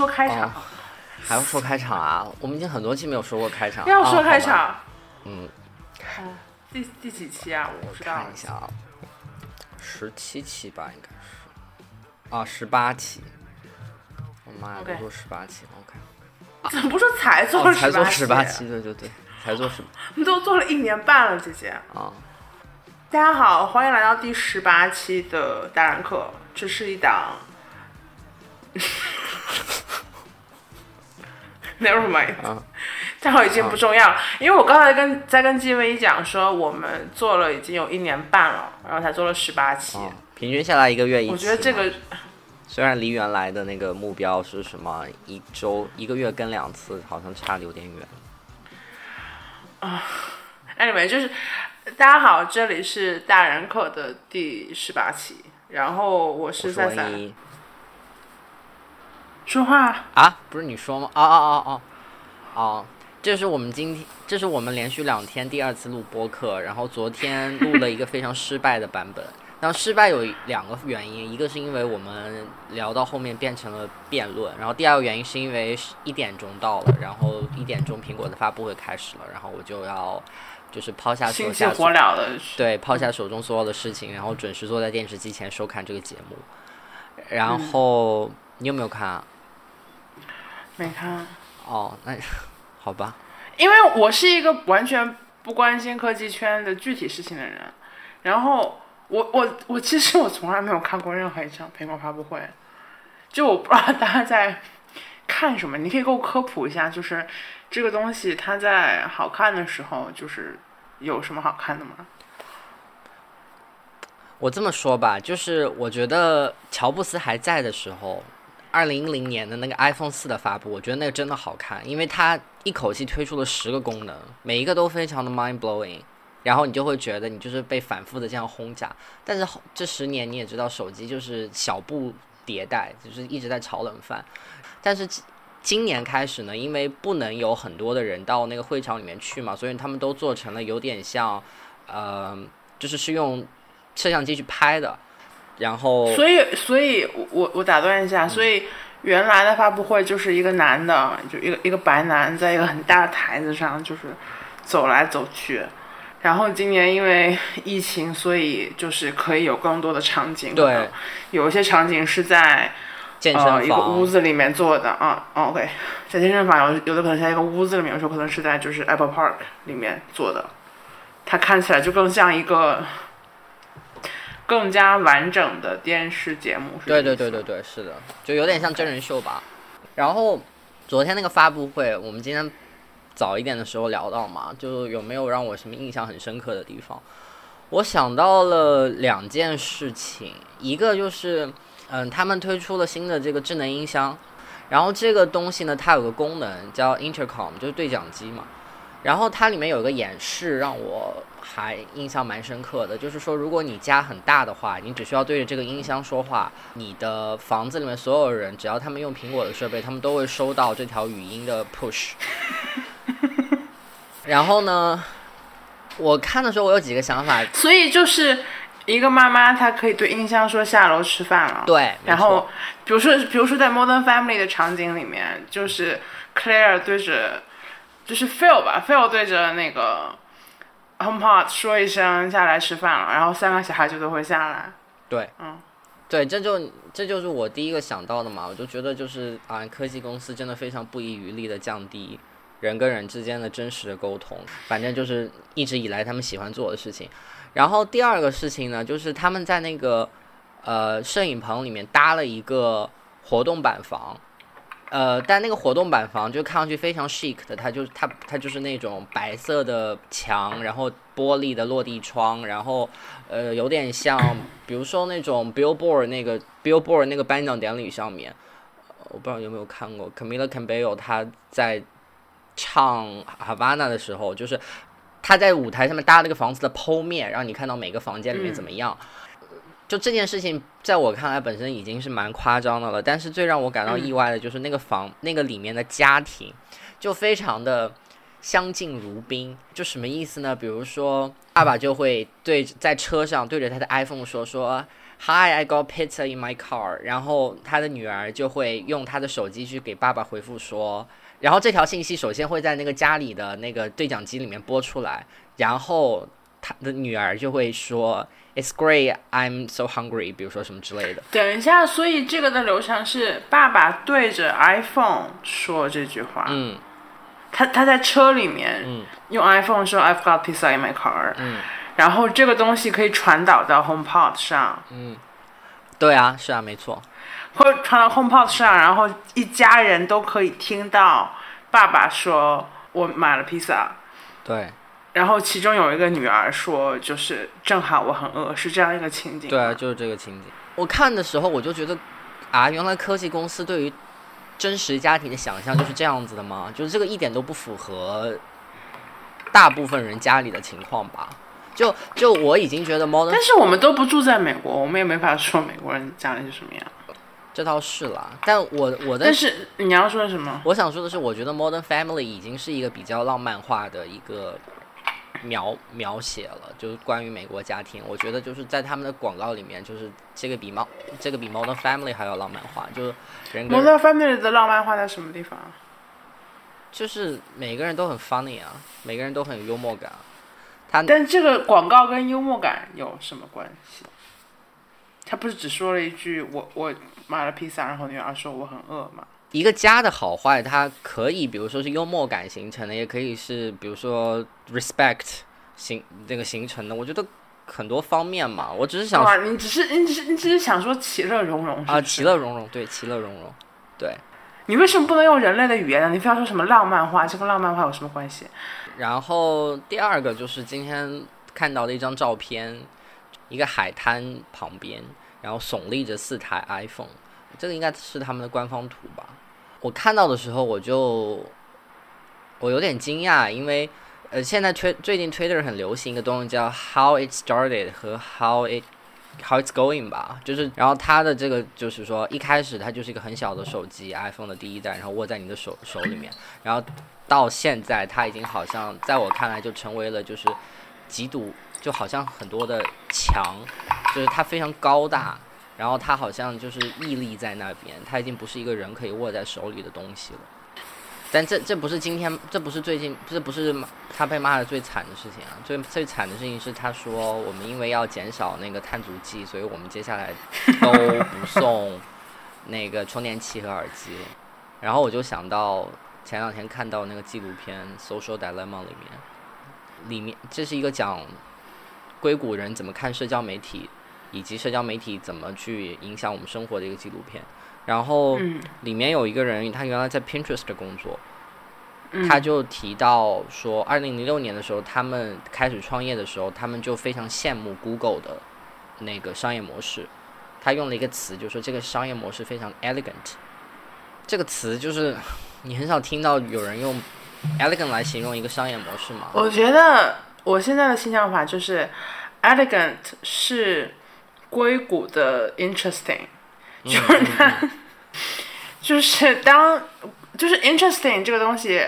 要说开场，哦还要说开场啊？我们已经很多期没有说过开场。要说开场。嗯，哦，第第几期啊？我不知道看。一下啊，十七期吧，应该是。啊，十八期。我妈呀都说十八期了，OK。怎么不说才做哦，才做十八期？期，对对对，才做十你都做了一年半了，姐姐。啊。大家好，欢迎来到第十八期的达人课。这是一档 Never mind，啊 但我已经不重要了。因为我刚才跟在跟季薇讲说，我们做了已经有一年半了，然后才做了十八期。哦，平均下来一个月一期。我觉得这个虽然离原来的那个目标是什么一周一个月跟两次，好像差的有点远。anyway 就是大家好，这里是大人课的第十八期，然后我我是是赛赛。文一说话啊，不是你说吗？哦哦哦哦哦，这是我们今天，这是我们连续两天第二次录播客，然后昨天录了一个非常失败的版本。然后失败有两个原因，一个是因为我们聊到后面变成了辩论，然后第二个原因是因为一点钟到了，然后一点钟苹果的发布会开始了，然后我就要就是抛下手下火燎的，对，抛下手中所有的事情，然后准时坐在电视机前收看这个节目。然后、你有没有看啊？没看。哦，那 好吧。因为我是一个完全不关心科技圈的具体事情的人，然后我我我其实我从来没有看过任何一场苹果发布会，就我不知道大家在看什么，你可以给我科普一下，就是这个东西它在好看的时候，就是有什么好看的吗？我这么说吧，就是我觉得乔布斯还在的时候，二零一零年的那个 iPhone 四的发布，我觉得那个真的好看，因为它一口气推出了十个功能，每一个都非常的 mind blowing，然后你就会觉得你就是被反复的这样轰炸。但是这十年你也知道，手机就是小步迭代，就是一直在炒冷饭。但是今年开始呢，因为不能有很多的人到那个会场里面去嘛，所以他们都做成了有点像，呃，就是是用摄像机去拍的，然后所以，所以我我打断一下，所以原来的发布会就是一个男的，就一个一个白男，在一个很大的台子上，就是走来走去。然后今年因为疫情，所以就是可以有更多的场景。对。有一些场景是在健身呃一个，屋子里面做的。啊、哦 OK，在健身房有有的可能在一个屋子里面，有时候可能是在就是 Apple Park 里面做的，它看起来就更像一个更加完整的电视节目。对对对对对，是的，就有点像真人秀吧。然后昨天那个发布会，我们今天早一点的时候聊到嘛，就有没有让我什么印象很深刻的地方？我想到了两件事情，一个就是，嗯，他们推出了新的这个智能音箱，然后这个东西呢，它有个功能叫 intercom，就是对讲机嘛。然后它里面有个演示，让我还印象蛮深刻的，就是说，如果你家很大的话，你只需要对着这个音箱说话，你的房子里面所有人，只要他们用苹果的设备，他们都会收到这条语音的 push。然后呢，我看的时候，我有几个想法，所以就是一个妈妈，她可以对音箱说下楼吃饭了。对，然后，比如说，比如说在 Modern Family 的场景里面，就是 Claire 对着，就是 Phil 吧，Phil 对着那个 HomePod 说一声下来吃饭了，然后三个小孩就都会下来。对，嗯，对，这就这就是我第一个想到的嘛，我就觉得就是啊，科技公司真的非常不遗余力的降低人跟人之间的真实的沟通，反正就是一直以来他们喜欢做的事情。然后第二个事情呢，就是他们在那个呃摄影棚里面搭了一个活动板房。呃，但那个活动板房就看上去非常 chic 的，它就它它就是那种白色的墙，然后玻璃的落地窗，然后呃有点像，比如说那种 Billboard 那个 Billboard 那个颁奖典礼上面，呃我不知道有没有看过 Camila Cabello 她在唱 Havana 的时候，就是她在舞台上面搭了个房子的剖面，让你看到每个房间里面怎么样。就这件事情，在我看来本身已经是蛮夸张的了，但是最让我感到意外的就是那个房、那个里面的家庭，就非常的相敬如宾。就什么意思呢？比如说，爸爸就会对在车上对着他的 iPhone 说说 Hi, I got pizza in my car。然后他的女儿就会用他的手机去给爸爸回复说，然后这条信息首先会在那个家里的那个对讲机里面播出来，然后他的女儿就会说 It's great, I'm so hungry，比如说什么之类的。等一下，所以这个的流程是爸爸对着 iPhone 说这句话，嗯。他他在车里面嗯。用 iPhone 说 I've got pizza in my car，嗯。然后这个东西可以传导到 HomePod 上，嗯，对啊，是啊，没错。会传到 HomePod 上，然后一家人都可以听到爸爸说我买了披萨，对然后其中有一个女儿说就是正好我很饿，是这样一个情景。对啊，就是这个情景。我看的时候我就觉得，啊，原来科技公司对于真实家庭的想象就是这样子的吗？就是这个一点都不符合大部分人家里的情况吧？就就我已经觉得 Modern 但是我们都不住在美国，我们也没法说美国人家里是什么样。这倒是啦，但我我的但是你要说什么？我想说的是，我觉得 Modern Family 已经是一个比较浪漫化的一个描描写了，就是关于美国家庭。我觉得就是在他们的广告里面，就是这个比猫这个比 Modern Family 还要浪漫化，就是人跟 Modern Family 的浪漫化在什么地方？就是每个人都很 funny 啊，每个人都很有幽默感啊。他但这个广告跟幽默感有什么关系？他不是只说了一句“我我买了披萨”，然后女儿说我很饿嘛？一个家的好坏，它可以比如说是幽默感形成的，也可以是比如说 respect 形那个形成的。我觉得很多方面嘛，我只是想哇，你只是你只是你只是想说其乐融融啊，其乐融融，对，其乐融融，对。你为什么不能用人类的语言呢？你非要说什么浪漫化？这跟浪漫化有什么关系？然后第二个就是今天看到的一张照片，一个海滩旁边，然后耸立着四台 iPhone，这个应该是他们的官方图吧。我看到的时候我就我有点惊讶，因为呃现在推最近 Twitter 很流行一个东西叫 How It Started 和 How It How It's Going 吧，就是然后它的这个就是说一开始它就是一个很小的手机 iPhone 的第一代，然后握在你的手手里面，然后到现在它已经好像在我看来就成为了就是几堵就好像很多的墙，就是它非常高大，然后它好像就是屹立在那边，它已经不是一个人可以握在手里的东西了。但这这不是今天，这不是最近，这不是他被骂的最惨的事情啊！最最惨的事情是，他说我们因为要减少那个碳足迹，所以我们接下来都不 送那个充电器和耳机。然后我就想到前两天看到那个纪录片《Social Dilemma》里面，里面这是一个讲硅谷人怎么看社交媒体，以及社交媒体怎么去影响我们生活的一个纪录片。然后嗯里面有一个人，他原来在 Pinterest 工作，嗯他就提到说，二零零六年的时候，他们开始创业的时候，他们就非常羡慕 Google 的那个商业模式。他用了一个词，就说这个商业模式非常 elegant。这个词就是你很少听到有人用 elegant 来形容一个商业模式嘛？我觉得我现在的新想法就是，elegant 是硅谷的 interesting，就是它，就是当就是 interesting 这个东西，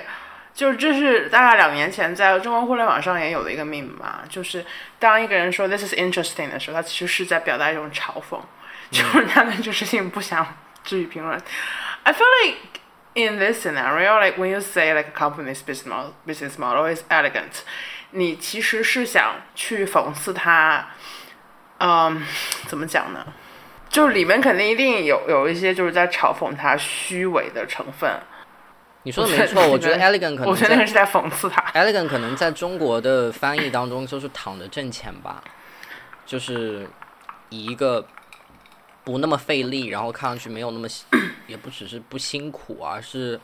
就是这是大概两年前在中国互联网上也有的一个 meme 嘛，就是当一个人说 this is interesting 的时候，他其实是在表达一种嘲讽，就是他对这事情不想置于评论。I feel like in this scenario, like when you say like a company's business model, business model is elegant，你其实是想去讽刺它，嗯，怎么讲呢？就是里面肯定一定有有一些就是在嘲讽他虚伪的成分。你说的没错，我觉得 elegant 可能在我觉得那个是在讽刺他。elegant 可能在中国的翻译当中就是躺着挣钱吧，就是以一个不那么费力，然后看上去没有那么辛 也不只是不辛苦，而是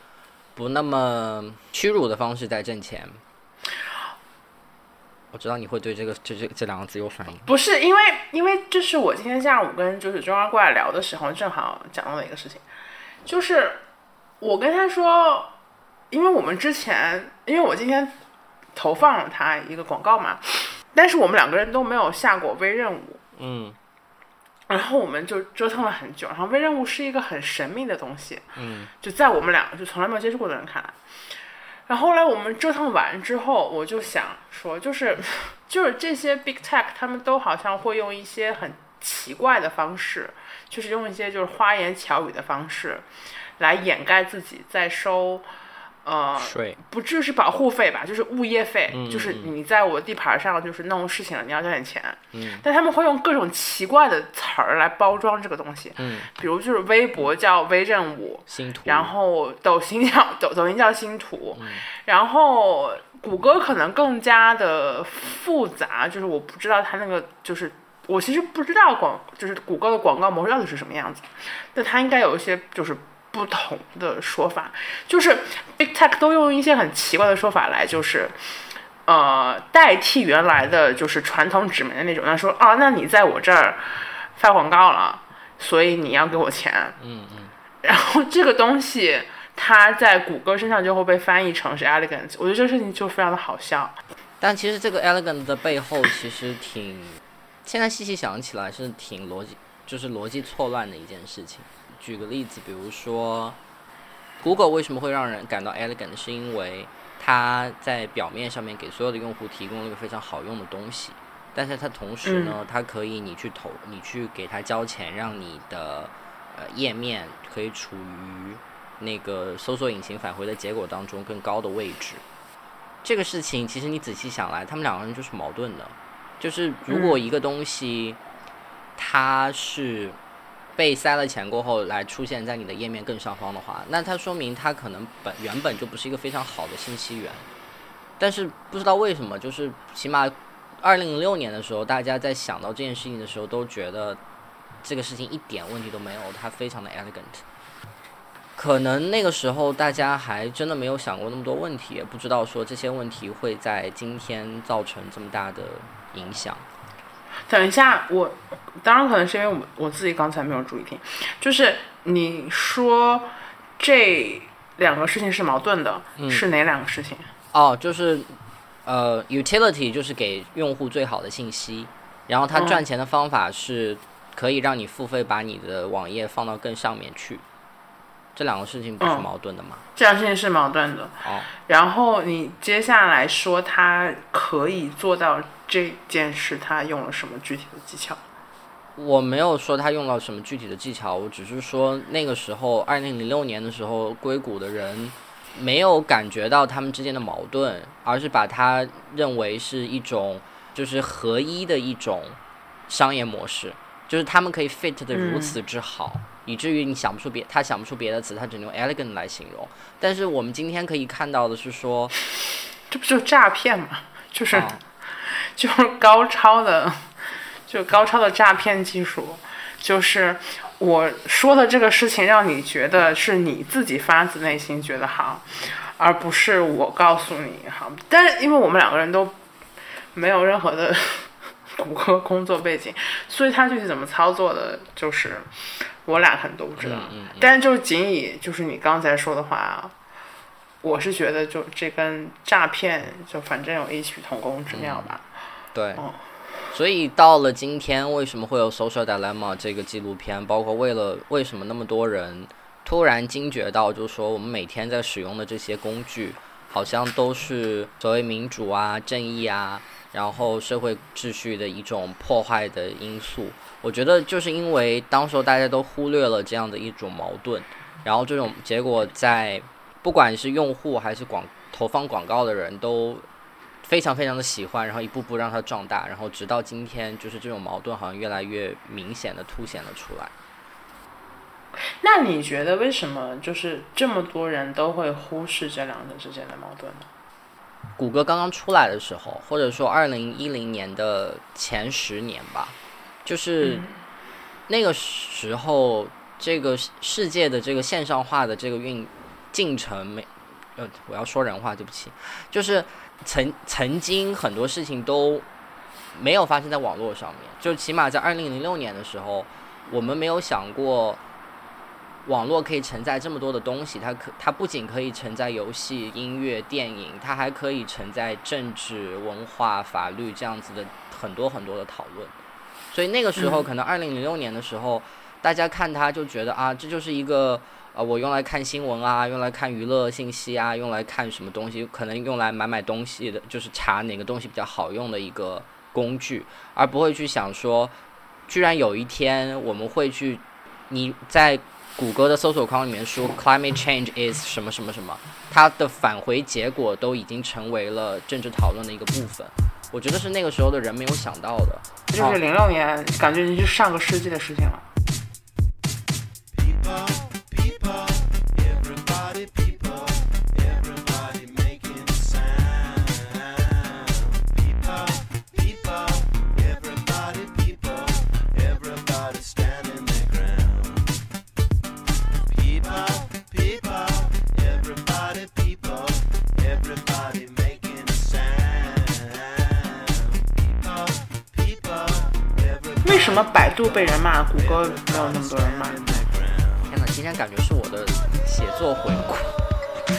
不那么屈辱的方式在挣钱。我知道你会对这个这这这两个字有反应。不是因为，因为这是我今天下午跟就是中央过来聊的时候，正好讲到的一个事情，就是我跟他说，因为我们之前，因为我今天投放了他一个广告嘛，但是我们两个人都没有下过微任务，嗯然后我们就折腾了很久，然后微任务是一个很神秘的东西，嗯就在我们两个就从来没有接触过的人看来。然后后来我们折腾完之后，我就想说，就是就是这些 big tech 他们都好像会用一些很奇怪的方式，就是用一些就是花言巧语的方式，来掩盖自己在收，呃，税不至于是保护费吧，就是物业费，嗯就是嗯你在我地盘上就是弄事情了，你要交点钱。嗯。但他们会用各种奇怪的词儿来包装这个东西，嗯，比如就是微博叫微任务，星图，然后抖音叫抖抖音叫星图，嗯。然后谷歌可能更加的复杂，就是我不知道它那个就是我其实不知道广就是谷歌的广告模式到底是什么样子，但它应该有一些就是不同的说法，就是 Big Tech 都用一些很奇怪的说法来就是。呃，代替原来的就是传统纸媒的那种，他说啊，那你在我这儿发广告了，所以你要给我钱。嗯嗯，然后这个东西它在谷歌身上就会被翻译成是 elegant，我觉得这个事情就非常的好笑。但其实这个 elegant 的背后其实挺，现在细细想起来是挺逻辑，就是逻辑错乱的一件事情。举个例子，比如说，Google 为什么会让人感到 elegant，是因为它在表面上面给所有的用户提供了一个非常好用的东西，但是它同时呢，它可以你去投，你去给它交钱，让你的呃页面可以处于那个搜索引擎返回的结果当中更高的位置。这个事情其实你仔细想来，他们两个人就是矛盾的。就是如果一个东西它是被塞了钱过后来出现在你的页面更上方的话，那它说明它可能本原本就不是一个非常好的信息源。但是不知道为什么，就是起码二零零六年的时候，大家在想到这件事情的时候，都觉得这个事情一点问题都没有，它非常的 elegant。可能那个时候大家还真的没有想过那么多问题，也不知道说这些问题会在今天造成这么大的影响。等一下，我当然可能是因为我我自己刚才没有注意听，就是你说这两个事情是矛盾的，是哪两个事情？哦，就是呃，utility 就是给用户最好的信息，然后它嗯赚钱的方法是可以让你付费把你的网页放到更上面去。这两个事情不是嗯矛盾的吗？这两个事情是矛盾的。哦，然后你接下来说他可以做到这件事，他用了什么具体的技巧？我没有说他用了什么具体的技巧，我只是说那个时候，二零零六年的时候，硅谷的人没有感觉到他们之间的矛盾，而是把它认为是一种就是合一的一种商业模式，就是他们可以 fit 的如此之好，以至于你想不出别他想不出别的词，他只能用 elegant 来形容。但是我们今天可以看到的是说，这不就是诈骗吗？就是、啊就是高超的，就高超的诈骗技术，就是我说的这个事情让你觉得是你自己发自内心觉得好，而不是我告诉你好。但是因为我们两个人都没有任何的 谷歌工作背景，所以他具体怎么操作的，就是我俩可能都不知道。嗯嗯但是就仅以就是你刚才说的话，我是觉得就这跟诈骗就反正有异曲同工之妙吧。对哦，所以到了今天，为什么会有《Social Dilemma》这个纪录片？包括为了为什么那么多人突然惊觉到，就是说我们每天在使用的这些工具，好像都是所谓民主啊、正义啊，然后社会秩序的一种破坏的因素。我觉得就是因为当时候大家都忽略了这样的一种矛盾，然后这种结果在不管是用户还是广投放广告的人都非常非常的喜欢，然后一步步让它壮大，然后直到今天，就是这种矛盾好像越来越明显的凸显了出来。那你觉得为什么就是这么多人都会忽视这两者之间的矛盾呢？谷歌刚刚出来的时候，或者说二零一零年的前十年吧，就是那个时候，这个世界的这个线上化的这个运进程没，呃，我要说人话，对不起，就是曾曾经很多事情都没有发生在网络上面，就起码在二零零六年的时候，我们没有想过。网络可以承载这么多的东西，它可它不仅可以承载游戏、音乐、电影，它还可以承载政治、文化、法律这样子的很多很多的讨论。所以那个时候，可能二零零六年的时候，大家看它就觉得啊，这就是一个呃，我用来看新闻啊，用来看娱乐信息啊，用来看什么东西，可能用来买买东西的，就是查哪个东西比较好用的一个工具，而不会去想说。居然有一天我们会去，你在谷歌的搜索框里面输 “climate change is 什么什么什么”，它的返回结果都已经成为了政治讨论的一个部分。我觉得是那个时候的人没有想到的。就是零六年，感觉已经是上个世纪的事情了。为什么百度被人骂，谷歌没有那么多人骂？天哪，今天感觉是我的写作回顾。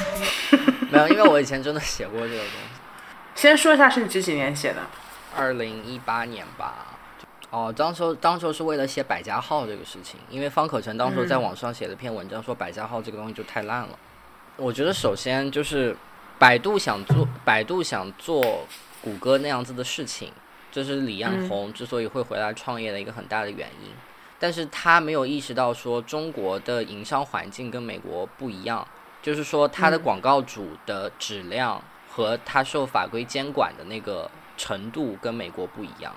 没有，因为我以前真的写过这个东西。先说一下是你几几年写的？二零一八年吧。哦，当时候当时候是为了写百家号这个事情，因为方可成当时候在网上写了篇文章，说百家号这个东西就太烂了。我觉得首先就是百度想做百度想做谷歌那样子的事情，这是李彦宏之所以会回来创业的一个很大的原因。但是他没有意识到说中国的营商环境跟美国不一样，就是说他的嗯广告主的质量和他受法规监管的那个程度跟美国不一样。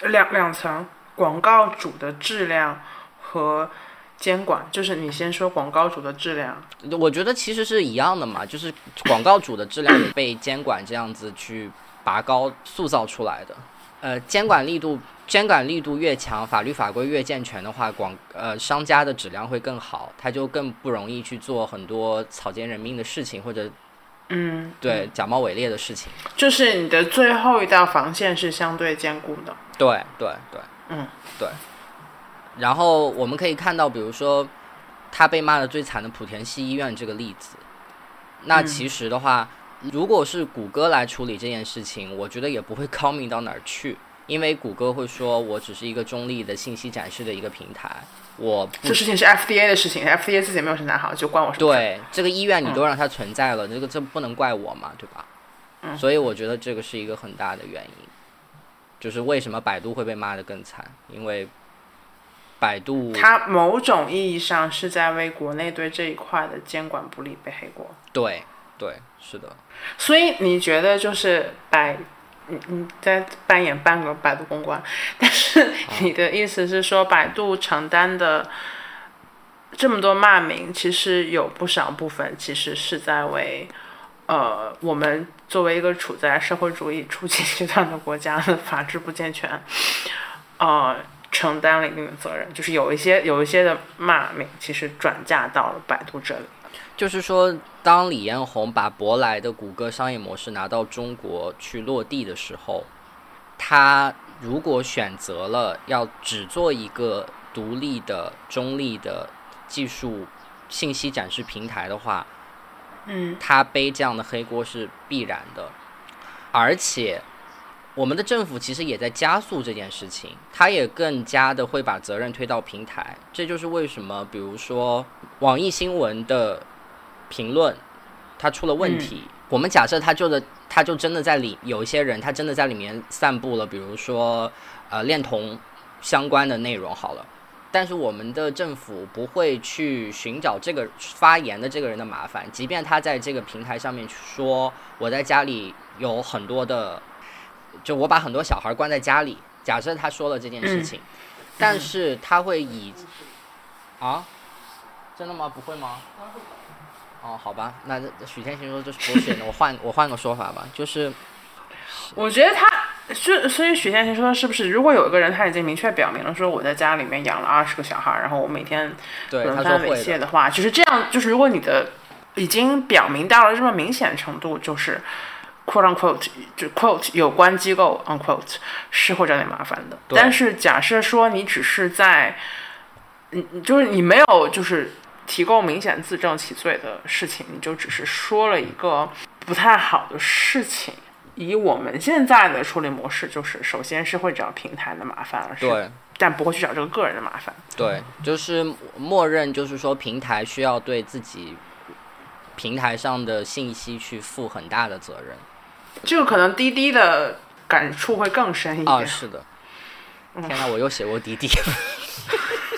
两两层，广告主的质量和监管，就是你先说广告主的质量。我觉得其实是一样的嘛，就是广告主的质量也被监管这样子去拔高塑造出来的。呃，监管力度监管力度越强，法律法规越健全的话，广呃商家的质量会更好，他就更不容易去做很多草菅人命的事情，或者嗯，对假冒伪劣的事情。就是你的最后一道防线是相对坚固的。对对对，嗯，对。然后我们可以看到，比如说他被骂的最惨的莆田系医院这个例子，那嗯其实的话，如果是谷歌来处理这件事情，我觉得也不会高明到哪儿去，因为谷歌会说我只是一个中立的信息展示的一个平台，我这事情是 FDA 的事情，FDA 自己没有审查好，就关我什么事？对这个医院你都让它存在了，这个这不能怪我嘛，对吧？嗯所以我觉得这个是一个很大的原因，就是为什么百度会被骂得更惨，因为百度它某种意义上是在为国内对这一块的监管不力背黑锅。对对是的，所以你觉得就是百，你你在扮演半个百度公关，但是你的意思是说，百度承担的这么多骂名，其实有不少部分其实是在为，呃，我们作为一个处在社会主义初期阶段的国家的法制不健全，呃，承担了一定的责任。就是有一些有一些的骂名，其实转嫁到了百度这里。就是说，当李彦宏把舶来的谷歌商业模式拿到中国去落地的时候，他如果选择了要只做一个独立的、中立的技术信息展示平台的话，嗯他背这样的黑锅是必然的，而且我们的政府其实也在加速这件事情，他也更加的会把责任推到平台。这就是为什么，比如说网易新闻的评论，它出了问题，我们假设他就的，他就真的在里有一些人，他真的在里面散布了，比如说呃恋童相关的内容好了。但是我们的政府不会去寻找这个发言的这个人的麻烦，即便他在这个平台上面说我在家里有很多的，就我把很多小孩关在家里，假设他说了这件事情，但是他会以啊，真的吗？不会吗？哦，好吧，那许天行说这是 bullshit，那我换我换个说法吧，就是 我觉得他就所以许天行说是不是，如果有一个人他已经明确表明了说我在家里面养了二十个小孩，然后我每天对轮番猥亵的话，就是这样，就是如果你的已经表明到了这么明显程度，就是 quote unquote 就 quote 有关机构 unquote 是会找点麻烦的。但是假设说你只是在，你你就是你没有就是提供明显自证其罪的事情，你就只是说了一个不太好的事情。以我们现在的处理模式，就是首先是会找平台的麻烦，而是对。但不会去找这个个人的麻烦。对，就是默认，就是说平台需要对自己平台上的信息去负很大的责任。这个可能滴滴的感触会更深一点。啊，是的，天呐，我又写过滴滴。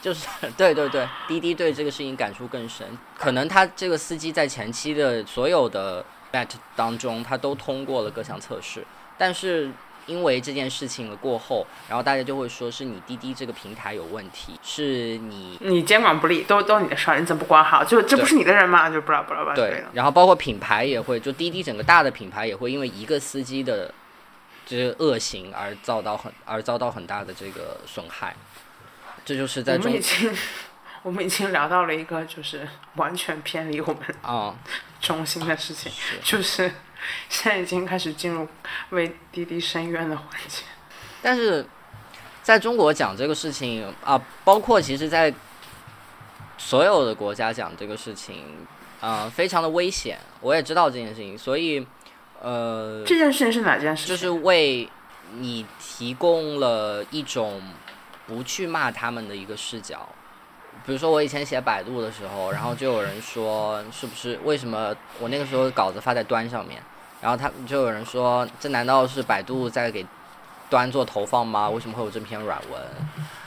就是对对 对，滴滴对这个事情感触更深。可能他这个司机在前期的所有的 bat 当中，他都通过了各项测试，但是因为这件事情了过后，然后大家就会说是你滴滴这个平台有问题，是你你监管不力，都都你的事儿，你怎么不管好？就这不是你的人吗？就不知道不知道。对然后包括品牌也会，就滴滴整个大的品牌也会因为一个司机的这个恶行而遭到很而遭到很大的这个损害。这就是在中我们已经我们已经聊到了一个就是完全偏离我们啊、中心的事情，是就是现在已经开始进入为滴滴申冤的环节。但是在中国讲这个事情啊，包括其实在所有的国家讲这个事情，啊、非常的危险。我也知道这件事情，所以呃，这件事情是哪件事情？就是为你提供了一种不去骂他们的一个视角。比如说我以前写百度的时候，然后就有人说是不是为什么我那个时候稿子发在端上面，然后他就有人说这难道是百度在给端做投放吗？为什么会有这篇软文？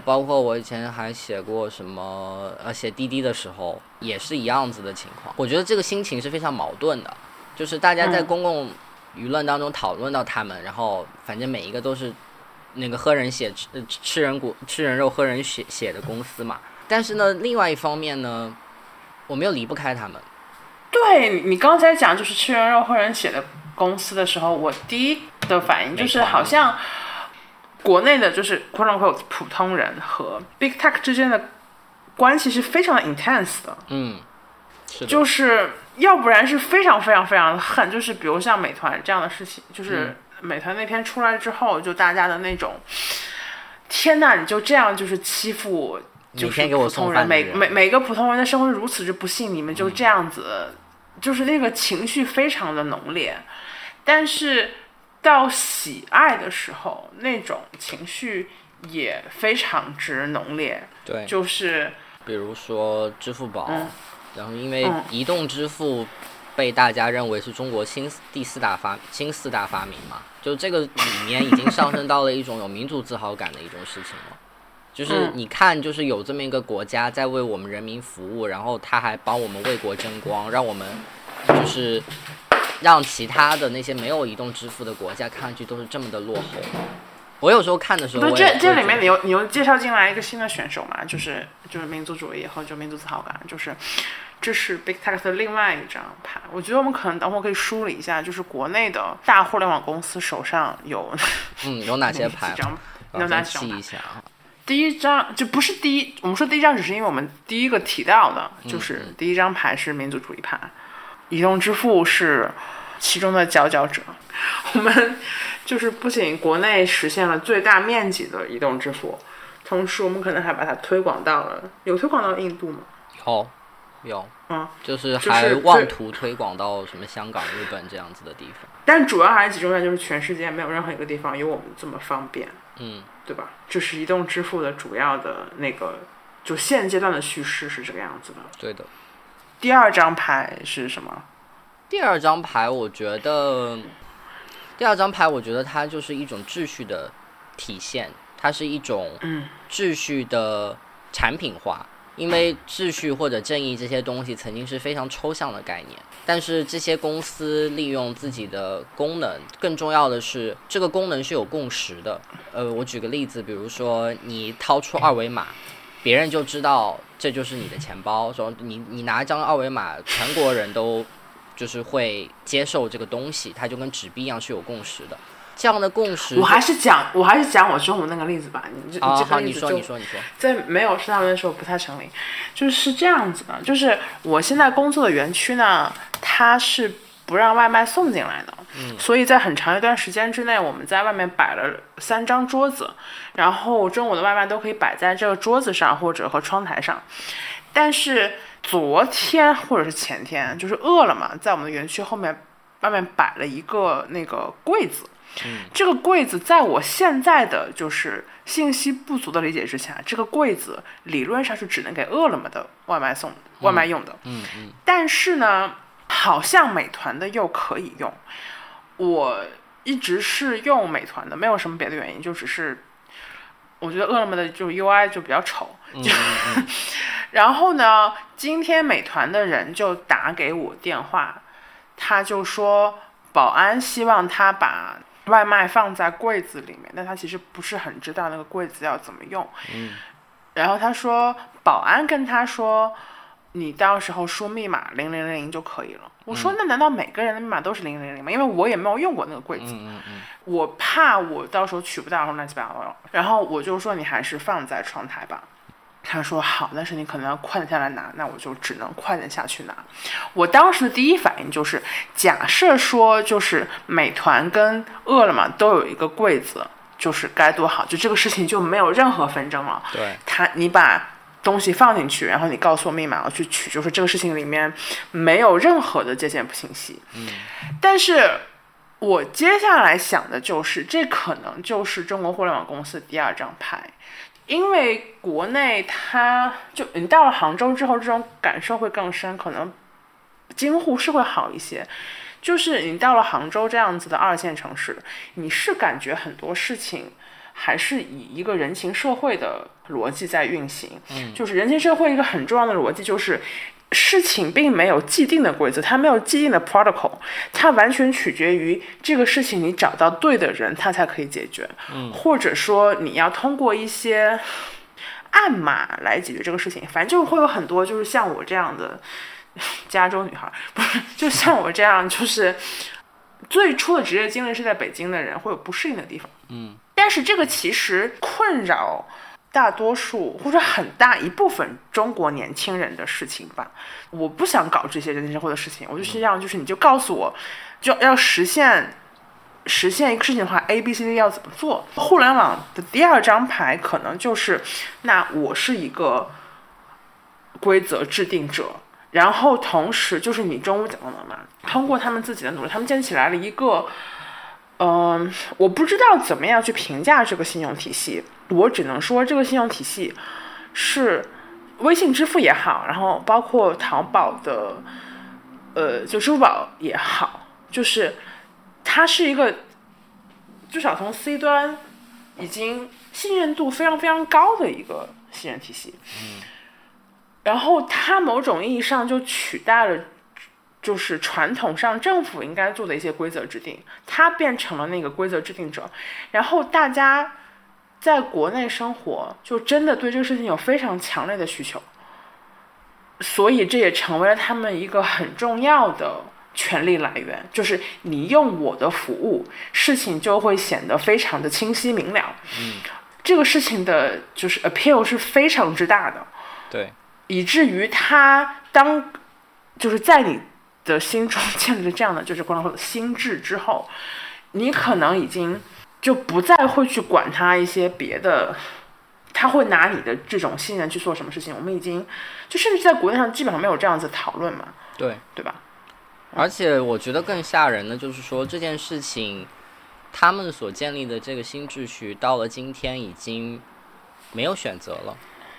包括我以前还写过什么呃写滴滴的时候也是一样子的情况。我觉得这个心情是非常矛盾的，就是大家在嗯公共舆论当中讨论到他们，然后反正每一个都是那个喝人血吃呃吃人骨吃人肉喝人血血的公司嘛。但是呢，另外一方面呢，我们又离不开他们。对你你刚才讲就是吃人肉喝人血的公司的时候，我第一的反应就是好像国内的就是 quote unquote 普通人和 big tech 之间的关系是非常的 intense 的，嗯，是的，就是要不然是非常非常非常的恨，就是比如像美团这样的事情，嗯就是美团那篇出来之后，就大家的那种，天呐，你就这样就是欺负。就是普通人，每每每个普通人的生活如此之不幸，你们就这样子，就是那个情绪非常的浓烈，但是到喜爱的时候，那种情绪也非常之浓烈，对，就是比如说支付宝，嗯然后因为嗯移动支付被大家认为是中国新第四大发新四大发明嘛，就这个里面已经上升到了一种有民族自豪感的一种事情了。就是嗯你看，就是有这么一个国家在为我们人民服务，然后他还帮我们为国争光，让我们就是让其他的那些没有移动支付的国家看上去都是这么的落后。我有时候看的时候，不这这里面你又你又介绍进来一个新的选手嘛，就是就是民族主义和就民族自豪感，就是这是 Big Tech 的另外一张牌。我觉得我们可能等会儿可以梳理一下，就是国内的大互联网公司手上有嗯，有哪些几牌？张，我有哪先记几张牌一下啊。第一张就不是第一，我们说第一张只是因为我们第一个提到的，嗯就是第一张牌是民族主义牌，移动支付是其中的佼佼者。我们就是不仅国内实现了最大面积的移动支付，同时我们可能还把它推广到了，有推广到印度吗？有有，嗯，就是是还妄图推广到什么香港、日本这样子的地方。但主要还是集中在就是全世界没有任何一个地方有我们这么方便，嗯，对吧？这是移动支付的主要的那个，就现阶段的叙事是这个样子的。对的。第二张牌是什么？第二张牌，我觉得，第二张牌，我觉得它就是一种秩序的体现，它是一种嗯秩序的产品化。因为秩序或者正义这些东西曾经是非常抽象的概念，但是这些公司利用自己的功能，更重要的是这个功能是有共识的。呃，我举个例子，比如说你掏出二维码，别人就知道这就是你的钱包。说你你拿一张二维码，全国人都就是会接受这个东西，它就跟纸币一样是有共识的。这样的共识，我还是讲，我还是讲我中午那个例子吧。你这、啊，你这好，你说，个例子就你说，你说，在没有试他们的时候不太成立，就是是这样子的，就是我现在工作的园区呢，它是不让外卖送进来的，嗯，所以在很长一段时间之内，我们在外面摆了三张桌子，然后中午的外卖都可以摆在这个桌子上或者和窗台上，但是昨天或者是前天，就是饿了么在我们的园区后面外面摆了一个那个柜子。这个柜子在我现在的就是信息不足的理解之下，这个柜子理论上是只能给饿了么的外卖送外卖用的。嗯嗯但是呢，好像美团的又可以用。我一直是用美团的，没有什么别的原因，就只是我觉得饿了么的就 UI 就比较丑。嗯嗯嗯 然后呢，今天美团的人就打给我电话，他就说保安希望他把外卖放在柜子里面，但他其实不是很知道那个柜子要怎么用。嗯然后他说，保安跟他说，你到时候输密码零零零就可以了。我说，那难道每个人的密码都是零零零吗？因为我也没有用过那个柜子，嗯嗯嗯，我怕我到时候取不到，然后乱七八糟。然后我就说，你还是放在窗台吧。他说好，但是你可能要快点下来拿，那我就只能快点下去拿。我当时的第一反应就是，假设说就是美团跟饿了么都有一个柜子，就是该多好，就这个事情就没有任何纷争了。对，他你把东西放进去，然后你告诉我密码，我去取，就是这个事情里面没有任何的界限不清晰。嗯，但是我接下来想的就是，这可能就是中国互联网公司第二张牌。因为国内它就你到了杭州之后，这种感受会更深，可能京沪是会好一些。就是你到了杭州这样子的二线城市，你是感觉很多事情还是以一个人情社会的逻辑在运行。嗯就是人情社会一个很重要的逻辑就是。事情并没有既定的规则，它没有既定的 protocol，它完全取决于这个事情你找到对的人，它才可以解决。嗯或者说你要通过一些暗码来解决这个事情，反正就会有很多就是像我这样的加州女孩，不是就像我这样，就是最初的职业经历是在北京的人会有不适应的地方。嗯，但是这个其实困扰大多数或者很大一部分中国年轻人的事情吧。我不想搞这些人情社会的事情，我就是让就是你就告诉我，就要实现。实现一个事情的话，A、B、C、D 要怎么做？互联网的第二张牌可能就是，那我是一个规则制定者，然后同时就是你中午讲到的嘛，通过他们自己的努力，他们建立起来了一个，嗯、我不知道怎么样去评价这个信用体系，我只能说这个信用体系是微信支付也好，然后包括淘宝的，呃，就支付宝也好，就是它是一个至少从 C 端已经信任度非常非常高的一个信任体系。然后它某种意义上就取代了，就是传统上政府应该做的一些规则制定，他变成了那个规则制定者。然后大家在国内生活，就真的对这个事情有非常强烈的需求，所以这也成为了他们一个很重要的权利来源。就是你用我的服务，事情就会显得非常的清晰明了。嗯，这个事情的就是 appeal 是非常之大的。对，以至于他当就是在你的心中建立了这样的就是光说的心智之后，你可能已经就不再会去管他一些别的，他会拿你的这种信任去做什么事情。我们已经就甚至在国内上基本上没有这样子讨论嘛，对，对吧？而且我觉得更吓人的就是说这件事情，他们所建立的这个新秩序，到了今天已经没有选择了。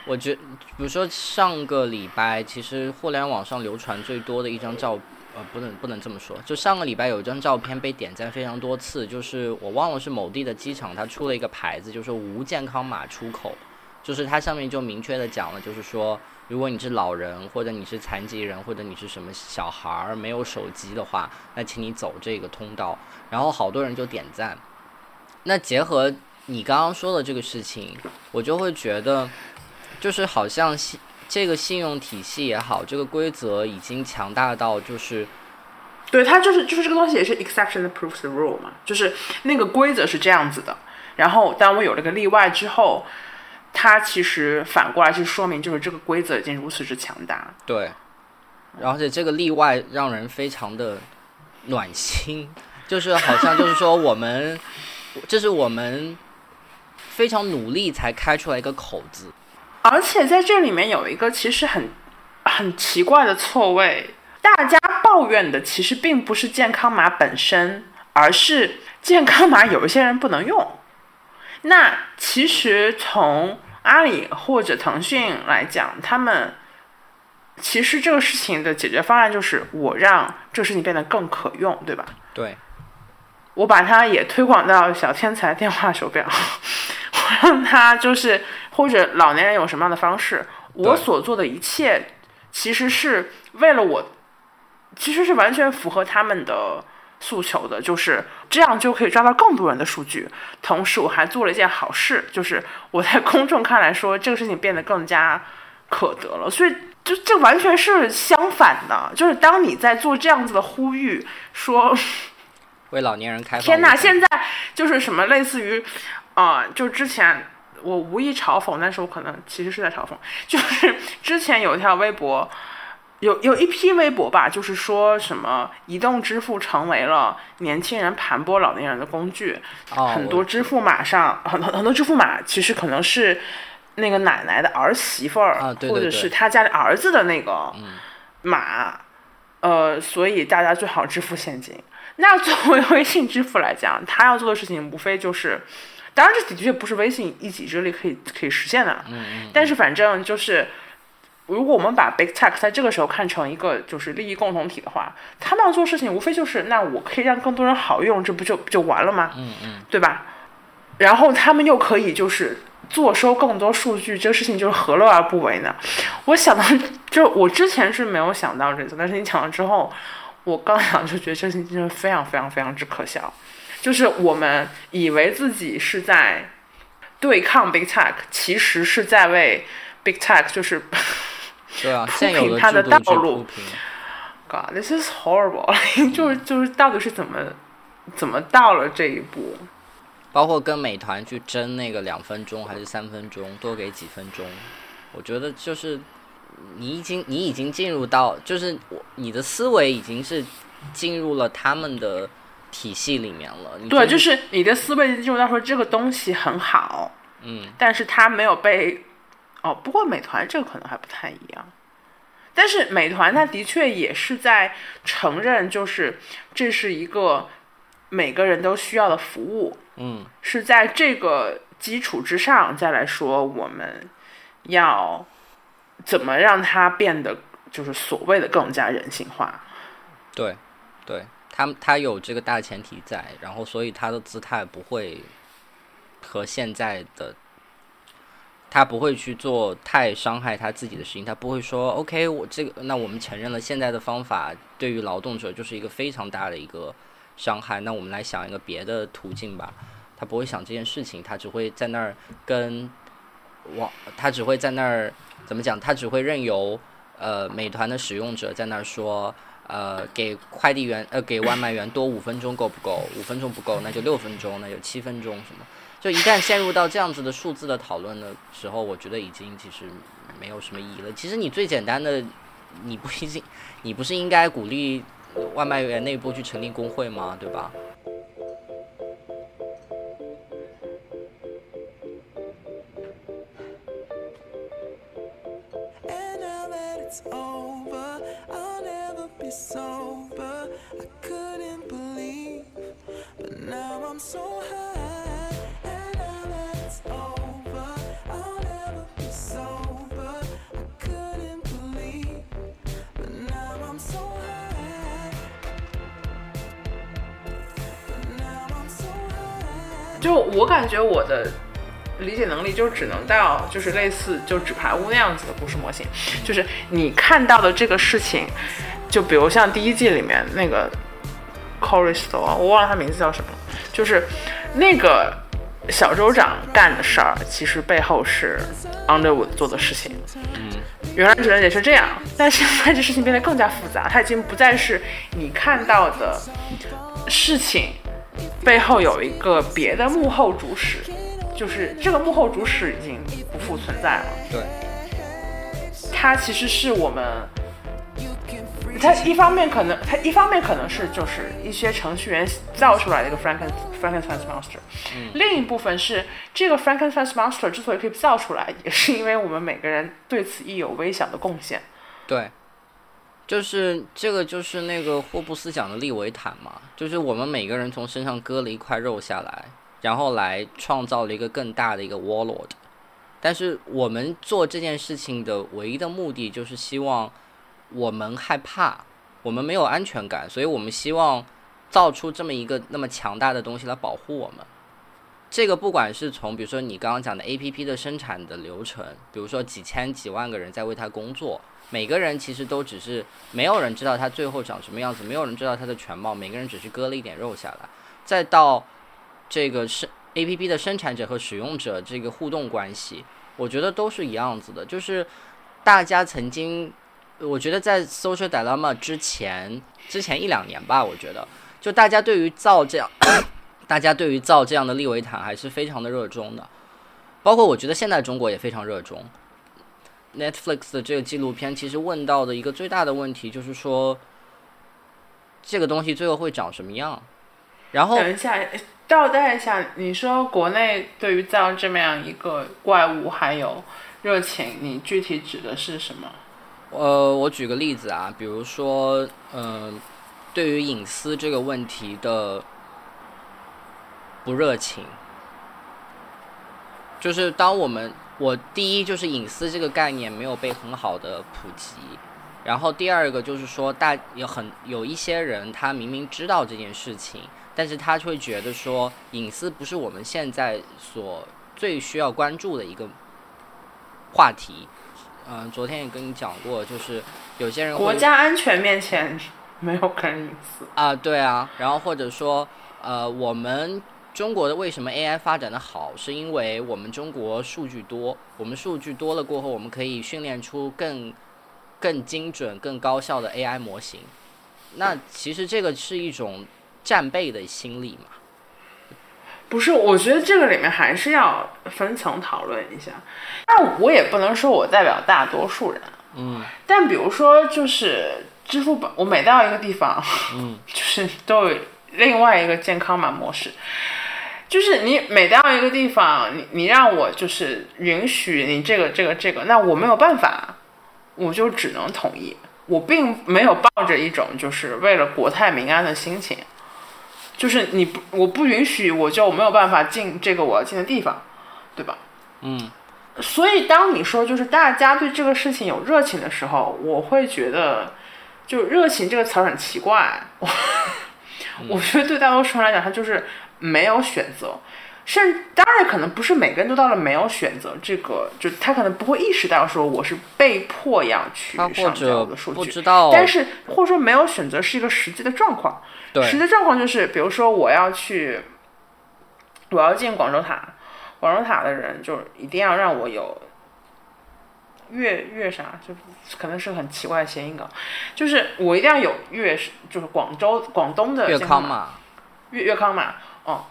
我觉，比如说上个礼拜，其实互联网上流传最多的一张照，呃，不能不能这么说，就上个礼拜有一张照片被点赞非常多次，就是我忘了是某地的机场，它出了一个牌子，就是无健康码出口，就是它上面就明确的讲了，就是说，如果你是老人，或者你是残疾人，或者你是什么小孩儿没有手机的话，那请你走这个通道。然后好多人就点赞。那结合你刚刚说的这个事情，我就会觉得，就是好像信这个信用体系也好，这个规则已经强大到就是对，它就是就是这个东西也是 exception proves the rule 嘛，就是那个规则是这样子的，然后当我有了个例外之后，它其实反过来去说明就是这个规则已经如此之强大。对，而且这个例外让人非常的暖心，就是好像就是说我们，这是我们非常努力才开出来一个口子。而且在这里面有一个其实很很奇怪的错位，大家抱怨的其实并不是健康码本身，而是健康码有一些人不能用。那其实从阿里或者腾讯来讲，他们其实这个事情的解决方案就是我让这个事情变得更可用，对吧？对，我把它也推广到小天才电话手表，我让它就是或者老年人有什么样的方式，我所做的一切其实是为了我，其实是完全符合他们的诉求的，就是这样就可以抓到更多人的数据。同时，我还做了一件好事，就是我在公众看来说这个事情变得更加可得了，所以。就这完全是相反的，就是当你在做这样子的呼吁，说为老年人开放。天呐，现在就是什么类似于，啊、就之前我无意嘲讽，但是我可能其实是在嘲讽，就是之前有一条微博，有有一批微博吧，就是说什么移动支付成为了年轻人盘剥老年人的工具，哦，很多支付码上很很很多支付码其实可能是那个奶奶的儿媳妇儿，啊对对或者是他家里儿子的那个嗯码，呃，所以大家最好支付现金。那作为微信支付来讲，他要做的事情无非就是，当然这的确不是微信一己之力可以可以实现的，嗯嗯，但是反正就是。如果我们把 Big Tech 在这个时候看成一个就是利益共同体的话，他们要做事情无非就是，那我可以让更多人好用，这不就就完了吗？嗯嗯，对吧？然后他们又可以就是坐收更多数据，这个事情就是何乐而不为呢？我想到，就我之前是没有想到这个，但是你讲了之后，我刚想就觉得这事情真的非常非常非常之可笑。就是我们以为自己是在对抗 Big Tech，其实是在为 Big Tech 就是 对啊，铺平它的道路。平。God this is horrible，就是就是到底是怎么怎么到了这一步？包括跟美团去争那个两分钟还是三分钟，多给几分钟，我觉得就是你已经你已经进入到，就是我你的思维已经是进入了他们的体系里面了。你对，就就是你的思维进入到说这个东西很好，嗯，但是它没有被哦，不过美团这个可能还不太一样。但是美团它的确也是在承认，就是这是一个每个人都需要的服务，嗯，是在这个基础之上再来说我们要怎么让它变得就是所谓的更加人性化。对，对，他他有这个大前提在，然后所以他的姿态不会和现在的。他不会去做太伤害他自己的事情，他不会说 OK，我这个那我们承认了现在的方法对于劳动者就是一个非常大的一个伤害，那我们来想一个别的途径吧。他不会想这件事情，他只会在那儿跟网，他只会在那儿怎么讲？他只会任由呃美团的使用者在那儿说，呃给快递员呃给外卖员多五分钟够不够？五分钟不够，那就六分钟，那就七分钟什么？就一旦陷入到这样子的数字的讨论的时候，我觉得已经其实没有什么意义了。其实你最简单的，你不一定，你不是应该鼓励外卖员内部去成立工会吗？对吧？sober. I couldn't believe, but now I'm so high. And now that it's over, I'll never be sober. I couldn't believe, but now I'm so high. But now I'm so high. 就我感觉我的理解能力就只能到就是类似就纸牌屋那样子的故事模型，就是你看到的这个事情， 就比如像第一季里面那个 Coristo 啊，我忘了他名字叫什么，就是那个小州长干的事儿，其实背后是 Underwood 做的事情。嗯原来只能也是这样，但现在这事情变得更加复杂，它已经不再是你看到的事情背后有一个别的幕后主使，就是这个幕后主使已经不复存在了。对，它其实是我们，它一方面可能，它一方面可能是就是一些程序员造出来的一个 Franken Frankenstein monster，、另一部分是这个 Frankenstein monster 之所以可以造出来，也是因为我们每个人对此亦有微小的贡献。对，就是这个就是那个霍布斯讲的利维坦嘛，就是我们每个人从身上割了一块肉下来，然后来创造了一个更大的一个 warlord。但是我们做这件事情的唯一的目的就是希望我们害怕，我们没有安全感，所以我们希望造出这么一个那么强大的东西来保护我们。这个不管是从比如说你刚刚讲的 A P P 的生产的流程，比如说几千几万个人在为它工作，每个人其实都只是没有人知道它最后长什么样子，没有人知道它的全貌，每个人只是割了一点肉下来，再到这个生 A P P 的生产者和使用者这个互动关系，我觉得都是一样子的，就是大家曾经，我觉得在 Social Dilemma 之前之前一两年吧，我觉得就大家对于造这样。大家对于造这样的利维坦还是非常的热衷的，包括我觉得现在中国也非常热衷。Netflix 的这个纪录片其实问到的一个最大的问题就是说，这个东西最后会长什么样？然后等一下，倒带一下，你说国内对于造这么样一个怪物还有热情，你具体指的是什么？呃，我举个例子啊，比如说，嗯、对于隐私这个问题的不热情，就是当我们我第一就是隐私这个概念没有被很好的普及，然后第二个就是说大有很有一些人他明明知道这件事情，但是他会觉得说隐私不是我们现在所最需要关注的一个话题。嗯、昨天也跟你讲过，就是有些人国家安全面前没有个人隐私。啊，对啊，然后或者说，呃，我们中国的为什么 AI 发展的好，是因为我们中国数据多，我们数据多了过后，我们可以训练出更更精准、更高效的 AI 模型。那其实这个是一种战备的心理嘛？不是，我觉得这个里面还是要分层讨论一下。那我也不能说我代表大多数人。嗯但比如说，就是支付宝，我每到一个地方，嗯 就是都有另外一个健康码模式。就是你每到一个地方，你你让我就是允许你这个这个这个，那我没有办法，我就只能同意。我并没有抱着一种就是为了国泰民安的心情，就是你不我不允许，我就没有办法进这个我要进的地方，对吧？嗯所以当你说就是大家对这个事情有热情的时候，我会觉得，就热情这个词儿很奇怪。我 我觉得对大多数人来讲，他就是没有选择，甚当然可能不是每个人都到了没有选择这个，就他可能不会意识到说我是被迫要去上交者的数据，不知道，但是或者说没有选择是一个实际的状况。实，际状况就是，比如说我要去，我要进广州塔，广州塔的人就一定要让我有粤粤啥，就可能是很奇怪的谐音梗，就是我一定要有粤，就是广州广东的粤，康码，粤粤康码，哦，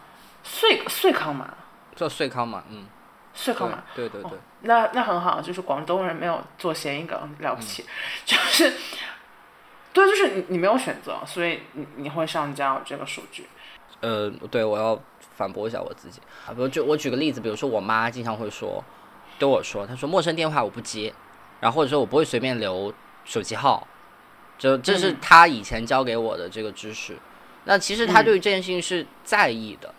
穗穗康码，做穗康码，嗯，穗康码，对对对对，那那很好，就是广东人没有做谐音梗，了不起，就是，对，就是你你没有选择，所以你你会上交这个数据。呃，对，我要反驳一下我自己。啊。比如就我举个例子，比如说我妈经常会说，对我说，她说陌生电话我不接，然后或者说我不会随便留手机号，就这是嗯。她以前教给我的这个知识。那其实她嗯。对于这件事情是在意的，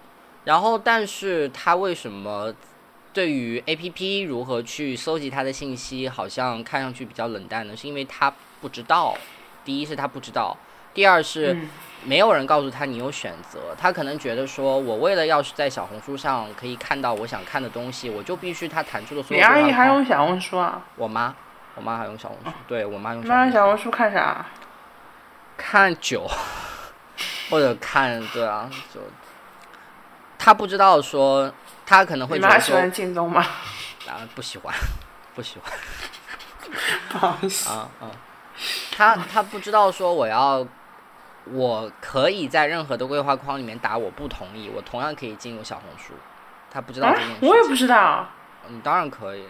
然后但是他为什么对于 A P P 如何去搜集他的信息，好像看上去比较冷淡呢？是因为他不知道，第一是他不知道，第二是。嗯没有人告诉他你有选择，他可能觉得说，我为了要是在小红书上可以看到我想看的东西，我就必须他弹出的所你有对话阿姨还用小红书啊？我妈，我妈还用小红书，对我妈用妈用小红书小红书看啥？看酒，或者看对啊，就他不知道说，他可能会觉得说你妈喜欢靳东吗？啊不喜欢，不喜欢。不好意思，啊啊，他他不知道说我要，我可以在任何的对话框里面打我不同意，我同样可以进入小红书。他不知道啊这件事情。我也不知道，你，当然可以。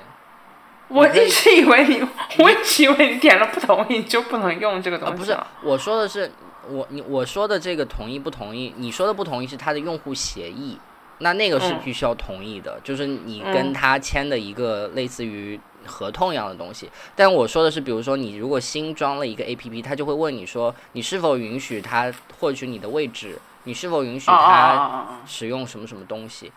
我一直以为你，我一直以为你点了不同意你就不能用这个啊，不是东西了。，我说的是我你我说的这个同意不同意，你说的不同意是他的用户协议，那那个是嗯必须要同意的，就是你跟嗯他签的一个类似于合同一样的东西。但我说的是，比如说你如果新装了一个 APP，他就会问你说，你是否允许他获取你的位置，你是否允许他使用什么什么东西，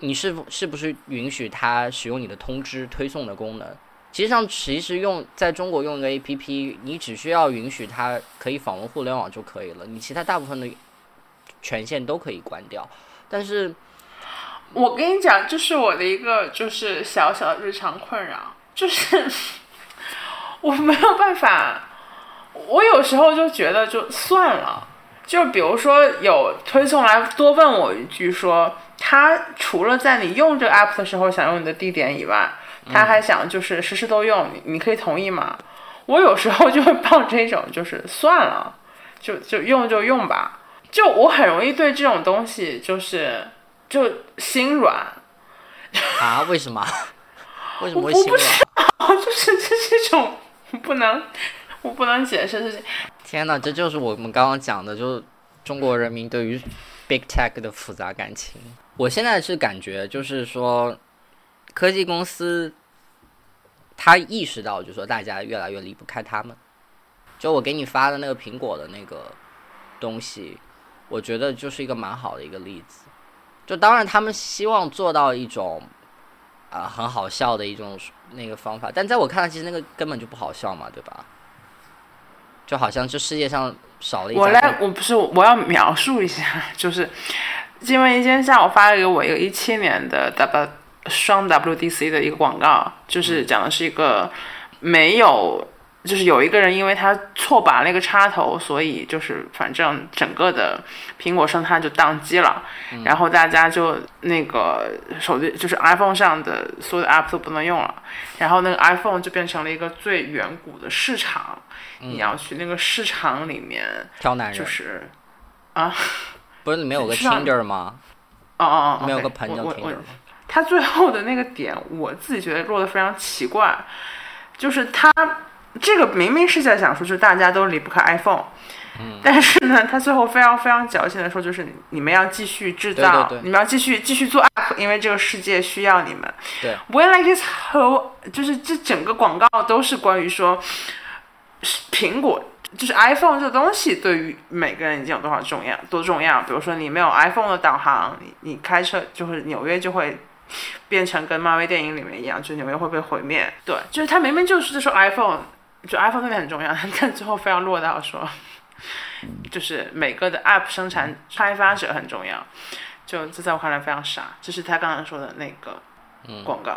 你是否是不是允许他使用你的通知推送的功能？实际上，其实用在中国用一个 A P P，你只需要允许它可以访问互联网就可以了。你其他大部分的权限都可以关掉。但是我跟你讲，这是我的一个就是小小的日常困扰，就是 我没有办法，我有时候就觉得就算了，就比如说有推送来多问我一句说，他除了在你用这个 app 的时候想用你的地点以外，他还想就是时时都用，你你可以同意吗？我有时候就会抱着一种就是算了，就就用就用吧，就我很容易对这种东西就是就心软。啊，为什么？为什么会我不心软？哦，就是这是一种不能我不能解释的事情。天呐，这就是我们刚刚讲的，就是中国人民对于 big tech 的复杂感情。我现在是感觉，就是说，科技公司他意识到，就是说大家越来越离不开他们。就我给你发的那个苹果的那个东西，我觉得就是一个蛮好的一个例子。就当然他们希望做到一种啊、很好笑的一种那个方法，但在我看来，其实那个根本就不好笑嘛，对吧？就好像这世界上少了一我来，我不是我要描述一下，就是因为今天下午发了给我一个一七年的 W 双 WDC 的一个广告，就是讲的是一个没有，就是有一个人因为他错把那个插头，所以就是反正整个的苹果生态就宕机了，然后大家就那个手机就是 iPhone 上的所有的 app 都不能用了，然后那个 iPhone 就变成了一个最远古的市场，你要去那个市场里面挑男人，就是啊，不是里面有个 Tinder 吗？哦哦哦，里面有个朋友我我 Tinder 我吗？他最后的那个点，我自己觉得落得非常奇怪，就是他这个明明是在讲说，就是大家都离不开 iPhone，嗯但是呢，他最后非常非常矫情的说，就是你你们要继续制造，对对对你们要继续继续做 app，因为这个世界需要你们。对，When like this whole，就是这整个广告都是关于说，是苹果就是 iPhone 这个东西对于每个人已经有多少重要多重要。比如说你没有 iPhone 的导航，你你开车就是纽约就会变成跟漫威电影里面一样，就是纽约会被毁灭。对，就是他明明就是说 iPhone，就 iPhone 那边很重要，但最后非要落到说，就是每个的 App 生产开发者很重要。就这在我看来非常傻，这是他刚才说的那个广告。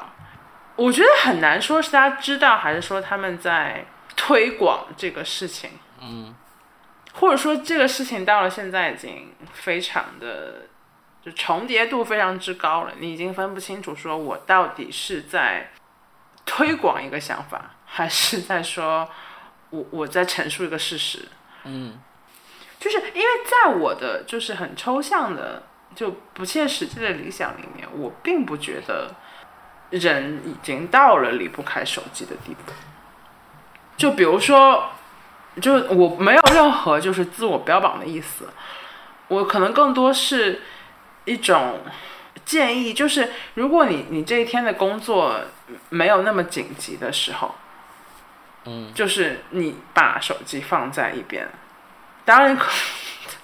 我觉得很难说是大家知道，还是说他们在推广这个事情。嗯，或者说这个事情到了现在已经非常的就重叠度非常之高了，你已经分不清楚说我到底是在推广一个想法，还是在说我我在陈述一个事实。嗯，就是因为在我的就是很抽象的就不切实际的理想里面，我并不觉得人已经到了离不开手机的地步。就比如说，就我没有任何就是自我标榜的意思，我可能更多是一种建议，就是如果你你这一天的工作没有那么紧急的时候，嗯，就是你把手机放在一边，当然可。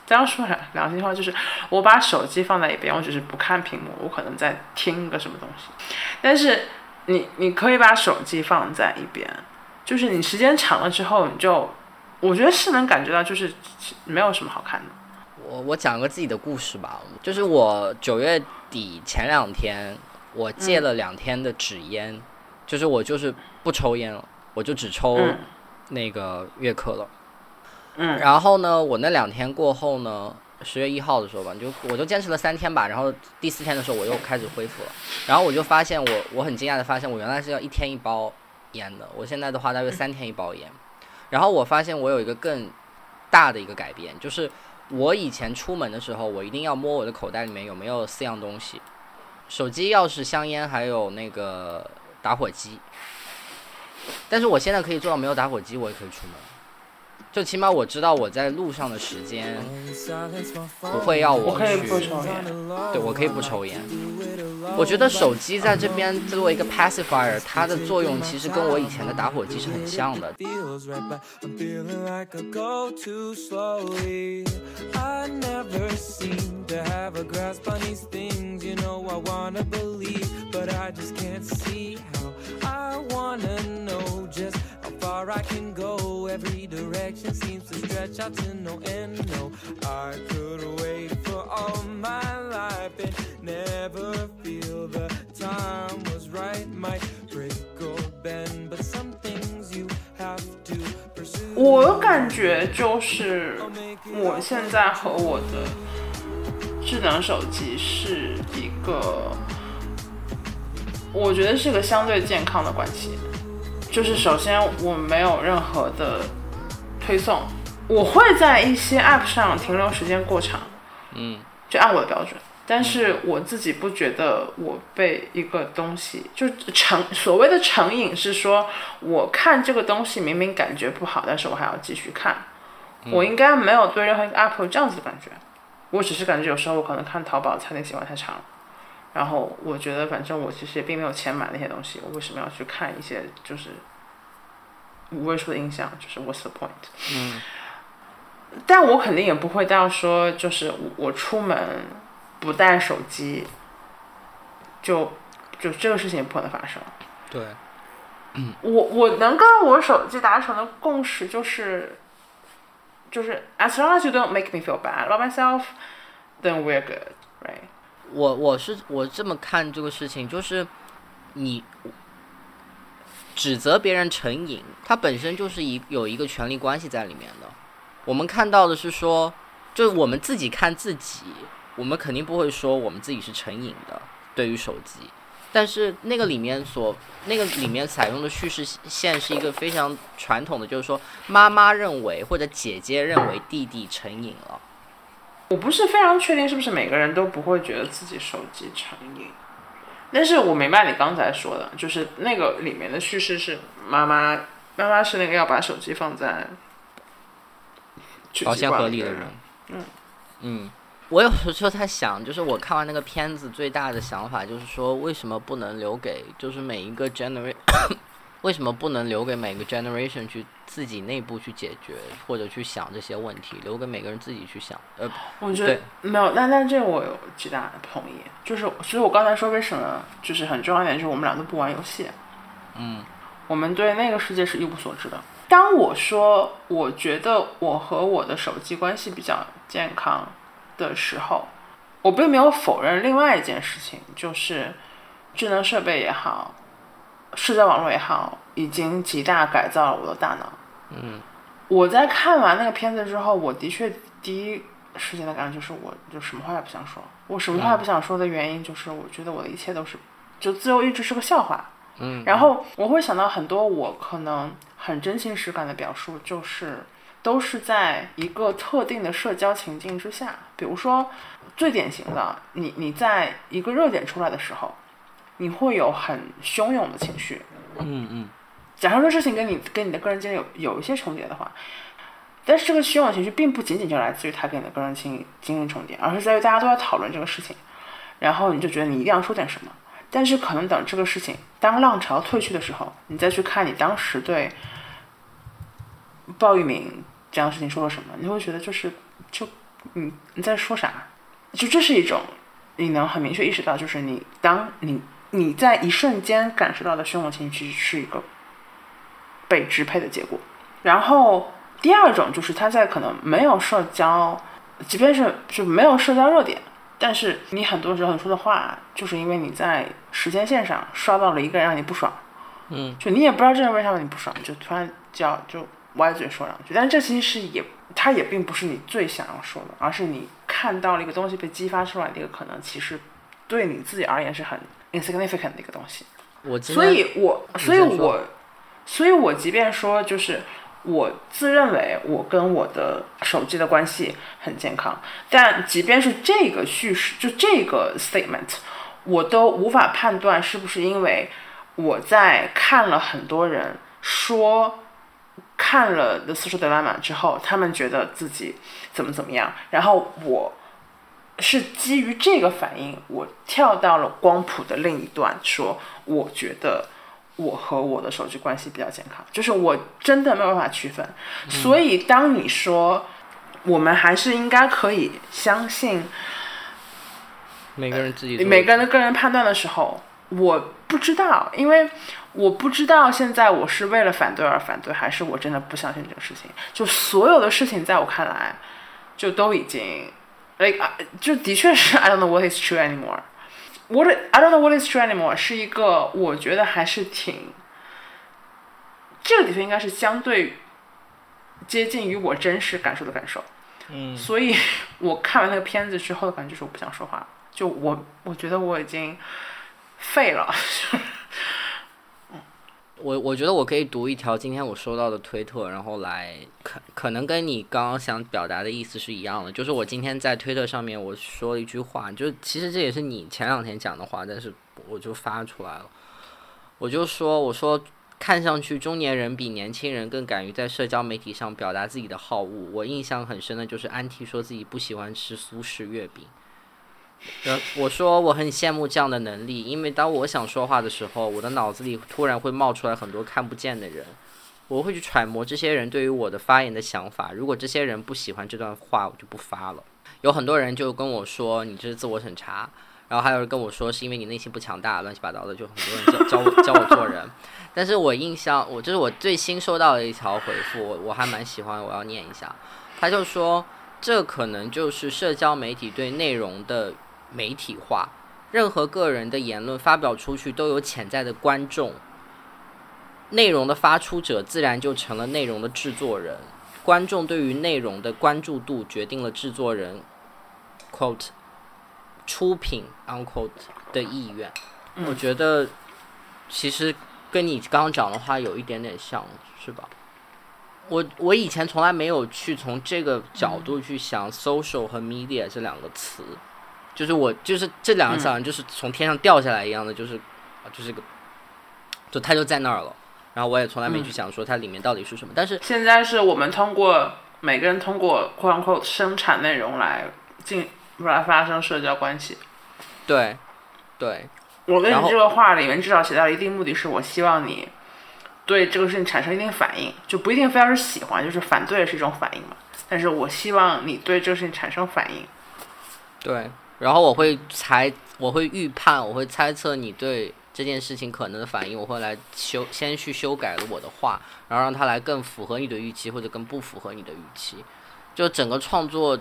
这样说良良心话，就是我把手机放在一边，我只是不看屏幕，我可能在听个什么东西。但是你你可以把手机放在一边，就是你时间长了之后，你就我觉得是能感觉到，就是没有什么好看的。我我讲个自己的故事吧，就是我九月底前两天，我戒了两天的纸烟，就是我就是不抽烟了，我就只抽嗯。那个月克了。嗯。然后呢，我那两天过后呢，十月一号的时候吧，就我就坚持了三天吧，然后第四天的时候我又开始恢复了，然后我就发现我我很惊讶的发现，我原来是要一天一包烟的，我现在的话大约三天一包烟，然后我发现我有一个更大的一个改变，就是我以前出门的时候，我一定要摸我的口袋里面有没有四样东西，手机、钥匙、香烟，还有那个打火机，但是我现在可以做到没有打火机我也可以出门。就起码我知道我在路上的时间不会要我去，不抽烟。对我可以不抽烟。我觉得手机在这边作为一个 pacifier，它的作用其实跟我以前的打火机是很像的。Feels right, but I'm feeling like I go too slowly. I never seem to have a grasp on these things, you know. I wanna believe, but I just can't see how. I wanna know just how far I can go. Every direction seems to stretch out to no end. No, I could wait for all my life and never feel the time was right. Might break or bend, but some things you have to pursue. 我感觉就是我现在和我的智能手机是一个，我觉得是个相对健康的关系。就是首先我没有任何的推送，我会在一些 app 上停留时间过长，嗯，就按我的标准。但是我自己不觉得我被一个东西就成所谓的成瘾是说，我看这个东西明明感觉不好，但是我还要继续看。我应该没有对任何一个 app 有这样子的感觉，我只是感觉有时候我可能看淘宝猜点喜欢太长，然后我觉得反正我其实也并没有钱买那些东西，我为什么要去看一些就是五位数的印象？就是 What's the point？嗯，但我肯定也不会到说，就是我我出门不带手机，就就这个事情也不可能发生。对，我我能跟我手机达成的共识就是，就是 as long as you don't make me feel bad about myself, then we're good, right？我我是我这么看这个事情，就是你指责别人成瘾，它本身就是一有一个权力关系在里面的。我们看到的是说，就是我们自己看自己，我们肯定不会说我们自己是成瘾的，对于手机。但是那个里面所那个里面采用的叙事线是一个非常传统的，就是说妈妈认为或者姐姐认为弟弟成瘾了。我不是非常确定是不是每个人都不会觉得自己手机成瘾，但是我明白你刚才说的，就是那个里面的叙事是妈妈，妈妈是那个要把手机放在保鲜盒里的人。嗯。嗯，我有时候在想，就是我看完那个片子，最大的想法就是说，为什么不能留给就是每一个 generation，为什么不能留给每个 generation 去自己内部去解决或者去想这些问题，留给每个人自己去想？呃，我觉得没有，但但这个我有极大的同意，就是所以我刚才说为什么就是很重要一点，就是我们俩都不玩游戏，嗯，我们对那个世界是一无所知的。当我说我觉得我和我的手机关系比较健康的时候，我并没有否认另外一件事情，就是智能设备也好，社交网络也好，已经极大改造了我的大脑。嗯，我在看完那个片子之后，我的确第一时间的感觉就是，我就什么话也不想说。我什么话也不想说的原因就是，我觉得我的一切都是，就自由意志是个笑话。嗯，然后我会想到很多我可能很真情实感的表述，就是都是在一个特定的社交情境之下，比如说最典型的，你你在一个热点出来的时候，你会有很汹涌的情绪，嗯嗯。假如这事情跟你跟你的个人经历有有一些重叠的话，但是这个汹涌情绪并不仅仅就来自于他跟你的个人经经历重叠，而是在于大家都在讨论这个事情，然后你就觉得你一定要说点什么，但是可能等这个事情当浪潮退去的时候，你再去看你当时对鲍玉明这样的事情说了什么，你会觉得就是就你你在说啥？就这是一种你能很明确意识到，就是你当你你在一瞬间感受到的汹涌情绪是一个被支配的结果。然后第二种就是他在可能没有社交，即便是就没有社交热点，但是你很多时候你说的话，就是因为你在时间线上刷到了一个人让你不爽，嗯，就你也不知道这人为什么你不爽，就突然叫就歪嘴说两句，但这其实是也，他也并不是你最想要说的，而是你看到了一个东西被激发出来的一个可能，其实对你自己而言是很 insignificant 的一个东西。我所以我，所以我，所以我即便说，就是我自认为我跟我的手机的关系很健康，但即便是这个叙事，就这个 statement，我都无法判断是不是因为我在看了很多人说。看了《The Social Dilemma》之后，他们觉得自己怎么怎么样，然后我是基于这个反应，我跳到了光谱的另一端，说我觉得我和我的手机关系比较健康，就是我真的没有办法区分。所以当你说我们还是应该可以相信每个人自己做每个人的个人判断的时候，我不知道，因为我不知道现在我是为了反对而反对，还是我真的不相信这个事情。就所有的事情在我看来，就都已经，like，啊就的确是 I don't know what is true anymore。What I don't know what is true anymore 是一个我觉得还是挺，这个的确应该是相对接近于我真实感受的感受。嗯，所以 我看完那个片子之后的感觉就是我不想说话，就我我觉得我已经废了。我我觉得我可以读一条今天我收到的推特，然后来可可能跟你刚刚想表达的意思是一样的，就是我今天在推特上面我说了一句话，就其实这也是你前两天讲的话，但是我就发出来了，我就说我说看上去中年人比年轻人更敢于在社交媒体上表达自己的好恶，我印象很深的就是安提说自己不喜欢吃苏式月饼。呃，我说我很羡慕这样的能力，因为当我想说话的时候，我的脑子里突然会冒出来很多看不见的人，我会去揣摩这些人对于我的发言的想法。如果这些人不喜欢这段话，我就不发了。有很多人就跟我说你这是自我审查，然后还有人跟我说是因为你内心不强大，乱七八糟的，就很多人教教我教我做人。但是我印象，我这是我最新收到的一条回复，我我还蛮喜欢，我要念一下。他就说，这可能就是社交媒体对内容的媒体化，任何个人的言论发表出去都有潜在的观众，内容的发出者自然就成了内容的制作人，观众对于内容的关注度决定了制作人。quote 出品 unquote 的意愿。我觉得其实跟你刚刚讲的话有一点点像，是吧？我我以前从来没有去从这个角度去想 social 和 media 这两个词，就是我就是这两个词好像就是从天上掉下来一样的，就是啊就是个，就它就在那儿了。然后我也从来没去想说它里面到底是什么，但是现在是我们通过每个人通过 “quote unquote” 生产内容来进来发生社交关系。对对我跟你这个话里面至少写到了一定目的是，我希望你对这个事情产生一定反应，就不一定非要是喜欢，就是反对是一种反应嘛。但是我希望你对这个事情产生反应。对，然后我会猜，我会预判，我会猜测你对这件事情可能的反应，我会来修，先去修改了我的话，然后让它来更符合你的预期，或者更不符合你的预期。就整个创作，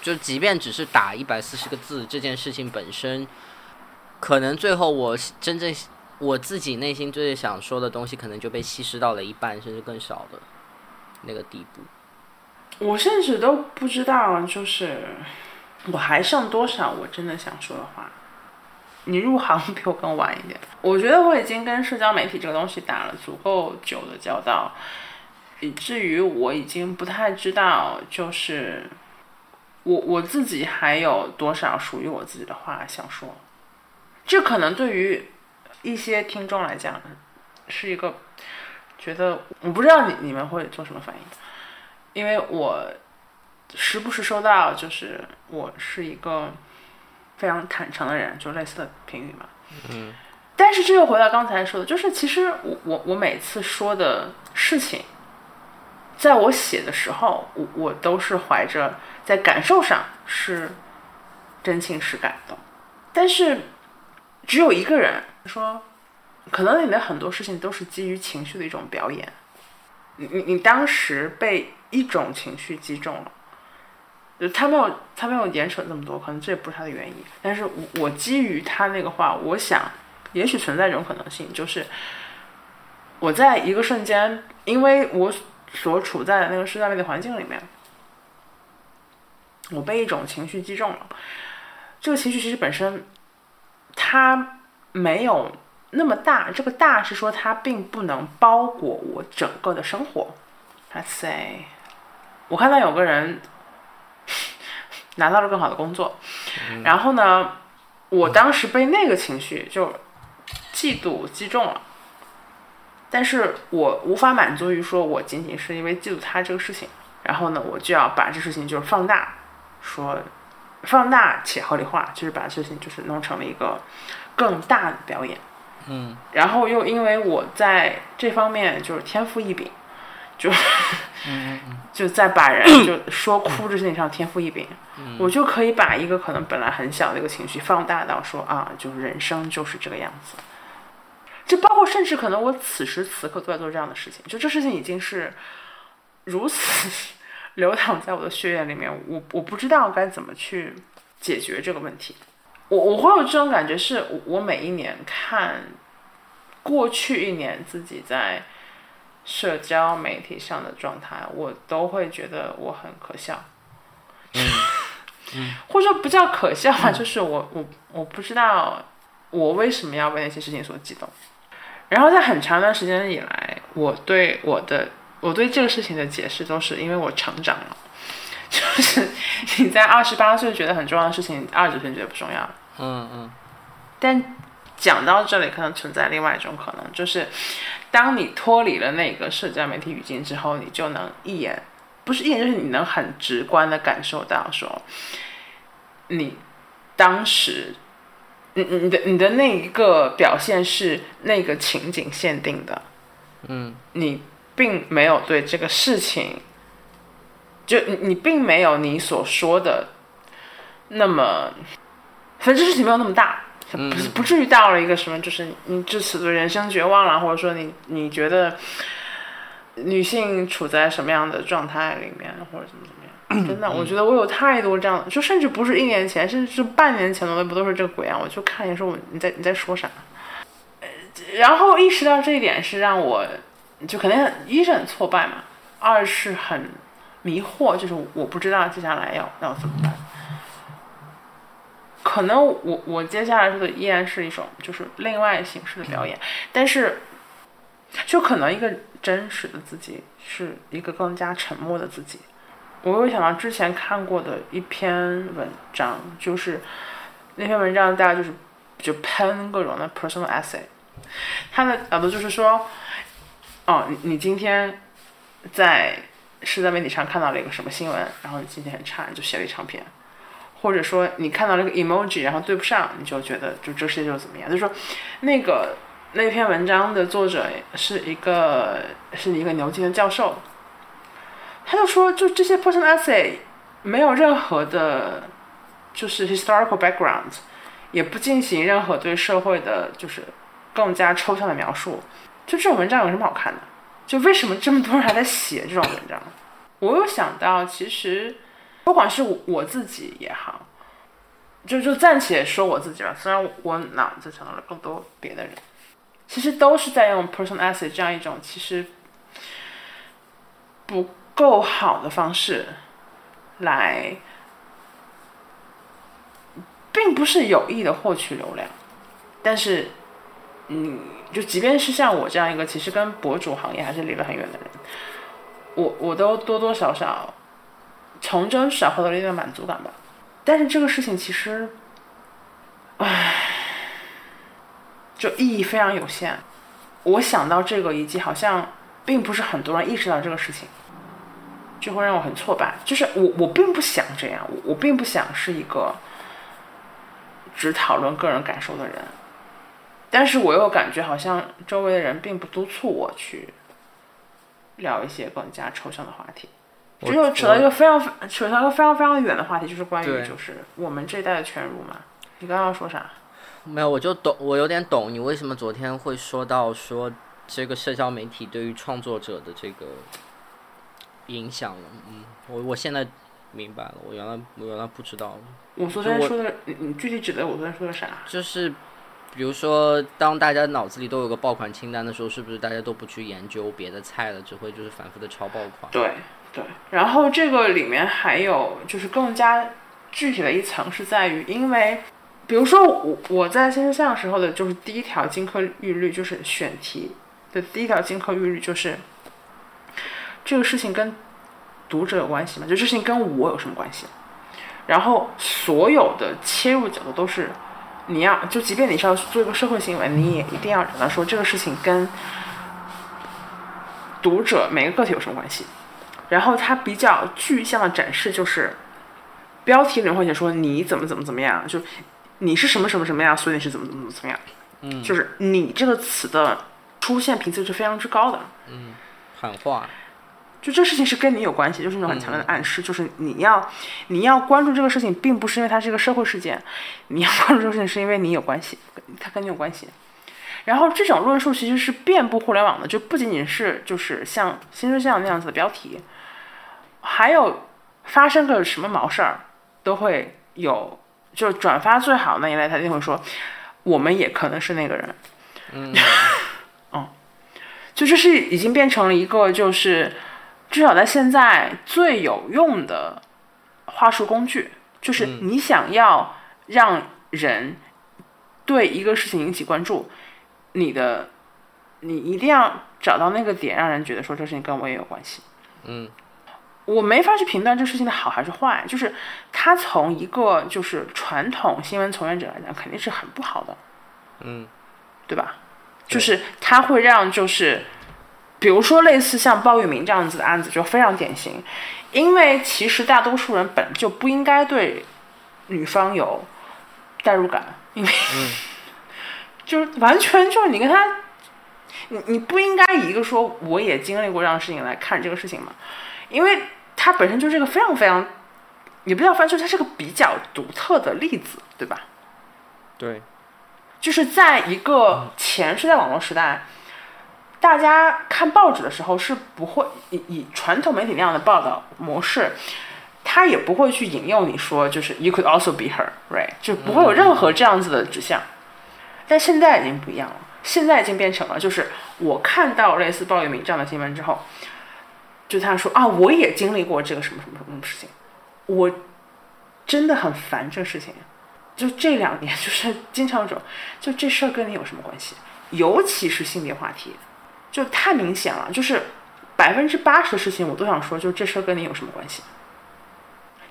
就即便只是打一百四十个字，这件事情本身，可能最后我真正我自己内心最想说的东西，可能就被稀释到了一半，甚至更少的那个地步。我甚至都不知道，就是我还剩多少我真的想说的话。你入行比我更晚一点，我觉得我已经跟社交媒体这个东西打了足够久的交道，以至于我已经不太知道，就是我我自己还有多少属于我自己的话想说。这可能对于一些听众来讲是一个觉得，我不知道你你们会做什么反应，因为我时不时收到，就是我是一个非常坦诚的人，就类似的评语嘛。嗯。但是这又回到刚才说的，就是其实我我我每次说的事情，在我写的时候，我我都是怀着在感受上是真情实感的，但是只有一个人说，可能你的很多事情都是基于情绪的一种表演，你你你当时被一种情绪击中了。就他没有，他没有言扯这么多，可能这也不是他的原因。但是我我基于他那个话，我想，也许存在一种可能性，就是我在一个瞬间，因为我所处在的那个社交媒体环境里面，我被一种情绪击中了。这个情绪其实本身它没有那么大，这个大是说它并不能包裹我整个的生活。Let's say，我看到有个人。拿到了更好的工作，然后呢，我当时被那个情绪就嫉妒击中了，但是我无法满足于说我仅仅是因为嫉妒他这个事情，然后呢，我就要把这事情就是放大，说放大且合理化，就是把事情就是弄成了一个更大的表演，嗯，然后又因为我在这方面就是天赋异禀，就 就在把人就说哭这件事情上天赋异禀。我就可以把一个可能本来很小的一个情绪放大到说啊，就是人生就是这个样子。就包括甚至可能我此时此刻都在做这样的事情，就这事情已经是如此 流淌在我的血液里面，我我不知道该怎么去解决这个问题。我我会有这种感觉，是我我每一年看过去一年自己在社交媒体上的状态，我都会觉得我很可笑。嗯 或者说不叫可笑吧，就是我我我不知道我为什么要为那些事情所激动。然后在很长一段时间以来，我对我的我对这个事情的解释都是因为我成长了，就是你在二十八岁觉得很重要的事情，二十九岁觉得不重要。嗯嗯但讲到这里，可能存在另外一种可能，就是当你脱离了那个社交媒体语境之后，你就能一眼，不是一眼，就是你能很直观的感受到说，你当时，你你你的你的那一个表现是那个情景限定的，嗯。你并没有对这个事情，就你你并没有你所说的那么，反正这事情没有那么大，嗯不不至于到了一个什么，就是你至此对人生绝望了，或者说你你觉得女性处在什么样的状态里面，或者怎么怎么样。真的，我觉得我有太多这样的，就甚至不是一年前，甚至是半年前的微博都是这个鬼样，我就看你说我你在你在说啥，呃然后意识到这一点是让我就肯定很一是很挫败嘛，二是很迷惑，就是我不知道接下来要要怎么办。可能我我接下来说的依然是一种就是另外形式的表演，但是就可能一个真实的自己是一个更加沉默的自己。我又想到之前看过的一篇文章，就是那篇文章大家就是就喷各种的 personal essay，他的角度就是说，哦，你你今天在社交媒体上看到了一个什么新闻，然后你心情很差，你就写了一长篇，或者说你看到了一个 emoji，然后对不上，你就觉得就这世界就怎么样，就说那个那篇文章的作者是一个是一个牛津的教授，他就说就这些 personal essay 没有任何的，就是 historical background，也不进行任何对社会的就是更加抽象的描述，就这种文章有什么好看的？就为什么这么多人还在写这种文章？我有想到，其实不管是我我自己也好，就就暂且说我自己吧，虽然我脑子想到了更多别的人，其实都是在用 personal essay 这样一种其实不够好的方式来，并不是有意的获取流量，但是，嗯，就即便是像我这样一个其实跟博主行业还是离得很远的人，我我都多多少少从中少获得了一点满足感吧。但是这个事情其实，唉，就意义非常有限。我想到这个，以及好像并不是很多人意识到这个事情，就会让我很挫败。就是我我并不想这样，我我并不想是一个只讨论个人感受的人，但是我又感觉好像周围的人并不督促我去聊一些更加抽象的话题。我这就扯到一个非常扯到一个非常非常远的话题，就是关于就是我们这一代的全儒嘛。你刚刚要说啥？没有，我就懂，我有点懂你为什么昨天会说到说这个社交媒体对于创作者的这个影响了。嗯，我我现在明白了，我原来我原来不知道，我昨天说的，你你具体指的我昨天说的啥？就是比如说，当大家脑子里都有个爆款清单的时候，是不是大家都不去研究别的菜了，只会就是反复的抄爆款？对对，然后这个里面还有就是更加具体的一层是在于，因为比如说我我在线上时候的就是第一条金科玉律，就是选题的第一条金科玉律就是这个事情跟读者有关系吗？就这事情跟我有什么关系？然后所有的切入角度都是你要就即便你是要做一个社会新闻，你也一定要找到说这个事情跟读者每个个体有什么关系。然后它比较具象的展示就是，标题里面会写说你怎么怎么怎么样，就你是什么什么什么样，所以你是怎么怎么怎么样，嗯，就是你这个词的出现频次是非常之高的。喊话，就这事情是跟你有关系，就是那种很强烈的暗示，就是你要你要关注这个事情，并不是因为它是一个社会事件，你要关注这个事情是因为你有关系，它跟你有关系。然后这种论述其实是遍布互联网的，就不仅仅是就是像新世相那样子的标题，还有发生个什么毛事儿都会有，就转发最好那一类，他就会说我们也可能是那个人。嗯，就这是已经变成了一个，就是至少在现在最有用的话术工具，就是你想要让人对一个事情引起关注，你的你一定要找到那个点，让人觉得说这事情跟我也有关系。嗯，我没法去评断这个事情的好还是坏，就是他从一个就是传统新闻从业者来讲，肯定是很不好的。嗯，对吧？就是他会让就是，比如说类似像鲍玉明这样子的案子就非常典型，因为其实大多数人本就不应该对女方有代入感，因为、就是完全就是你跟他，你你不应该以一个说我也经历过这样的事情来看这个事情嘛，因为它本身就是一个非常非常，也不叫翻车，它是个比较独特的例子，对吧？对，就是在一个前是在网络时代，大家看报纸的时候是不会以以传统媒体那样的报道模式，他也不会去引诱你说就是 you could also be her，right，就不会有任何这样子的指向。但现在已经不一样了，现在已经变成了就是我看到类似鲍玉明这样的新闻之后，就他说啊，我也经历过这个什么什么什么事情，我真的很烦这事情。就这两年，就是经常有种，就这事儿跟你有什么关系？尤其是性别话题，就太明显了。就是百分之八十的事情，我都想说，就这事儿跟你有什么关系？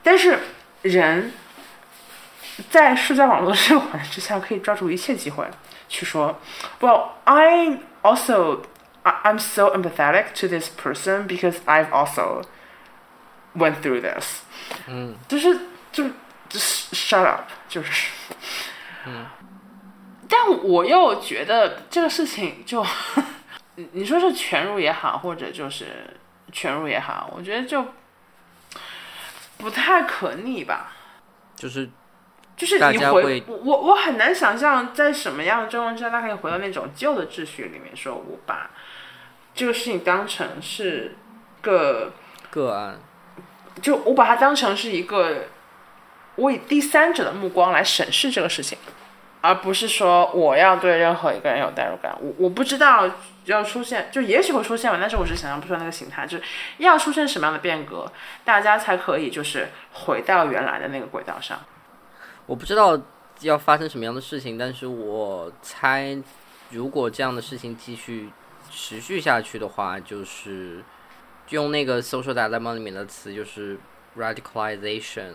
但是人在社交网络的这个环境之下，可以抓住一切机会去说，Well, I also I- I'm so empathetic to this person because I've also went through this。嗯，就是就是就是 shut up，就是，嗯，但我又觉得这个事情就，你你说是全入也好，或者就是全入也好，我觉得就不太可逆吧。就是就是你回我我我很难想象在什么样的状况之下，他可以回到那种旧的秩序里面，说我把这个事情当成是个个案，就我把它当成是一个，我以第三者的目光来审视这个事情，而不是说我要对任何一个人有代入感。我我不知道要出现，就也许会出现吧，但是我是想象不出来那个形态，就是要出现什么样的变革，大家才可以就是回到原来的那个轨道上。我不知道要发生什么样的事情，但是我猜，如果这样的事情继续持续下去的话，就是用那个 social dilemma 里面的词，就是 radicalization，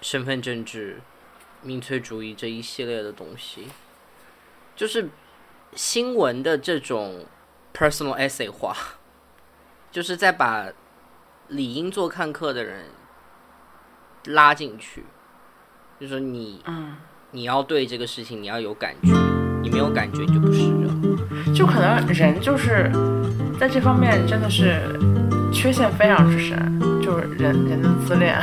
身份政治、民粹主义这一系列的东西，就是新闻的这种 personal essay 化，就是在把理应做看客的人拉进去。就是说你，嗯，你要对这个事情你要有感觉，你没有感觉你就不是人。就可能人就是在这方面真的是缺陷非常之深，就是人人的自恋。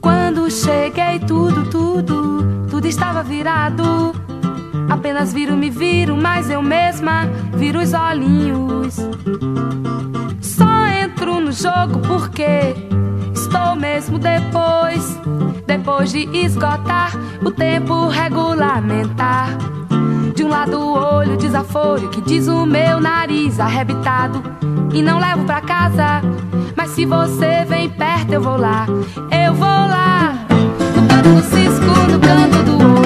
Quando cheguei, tudo, tudo, tudo estava virado. Apenas viro, me viro, mas eu mesma viro os olhinhos. Só entro no jogo porque estou mesmo depois. Depois de esgotar o tempo regulamentar. De um lado o olho desaforo que diz o meu nariz arrebitado. E não levo pra casa. Mas se você vem perto, eu vou lá. Eu vou lá. No canto do cisco, no canto do olho,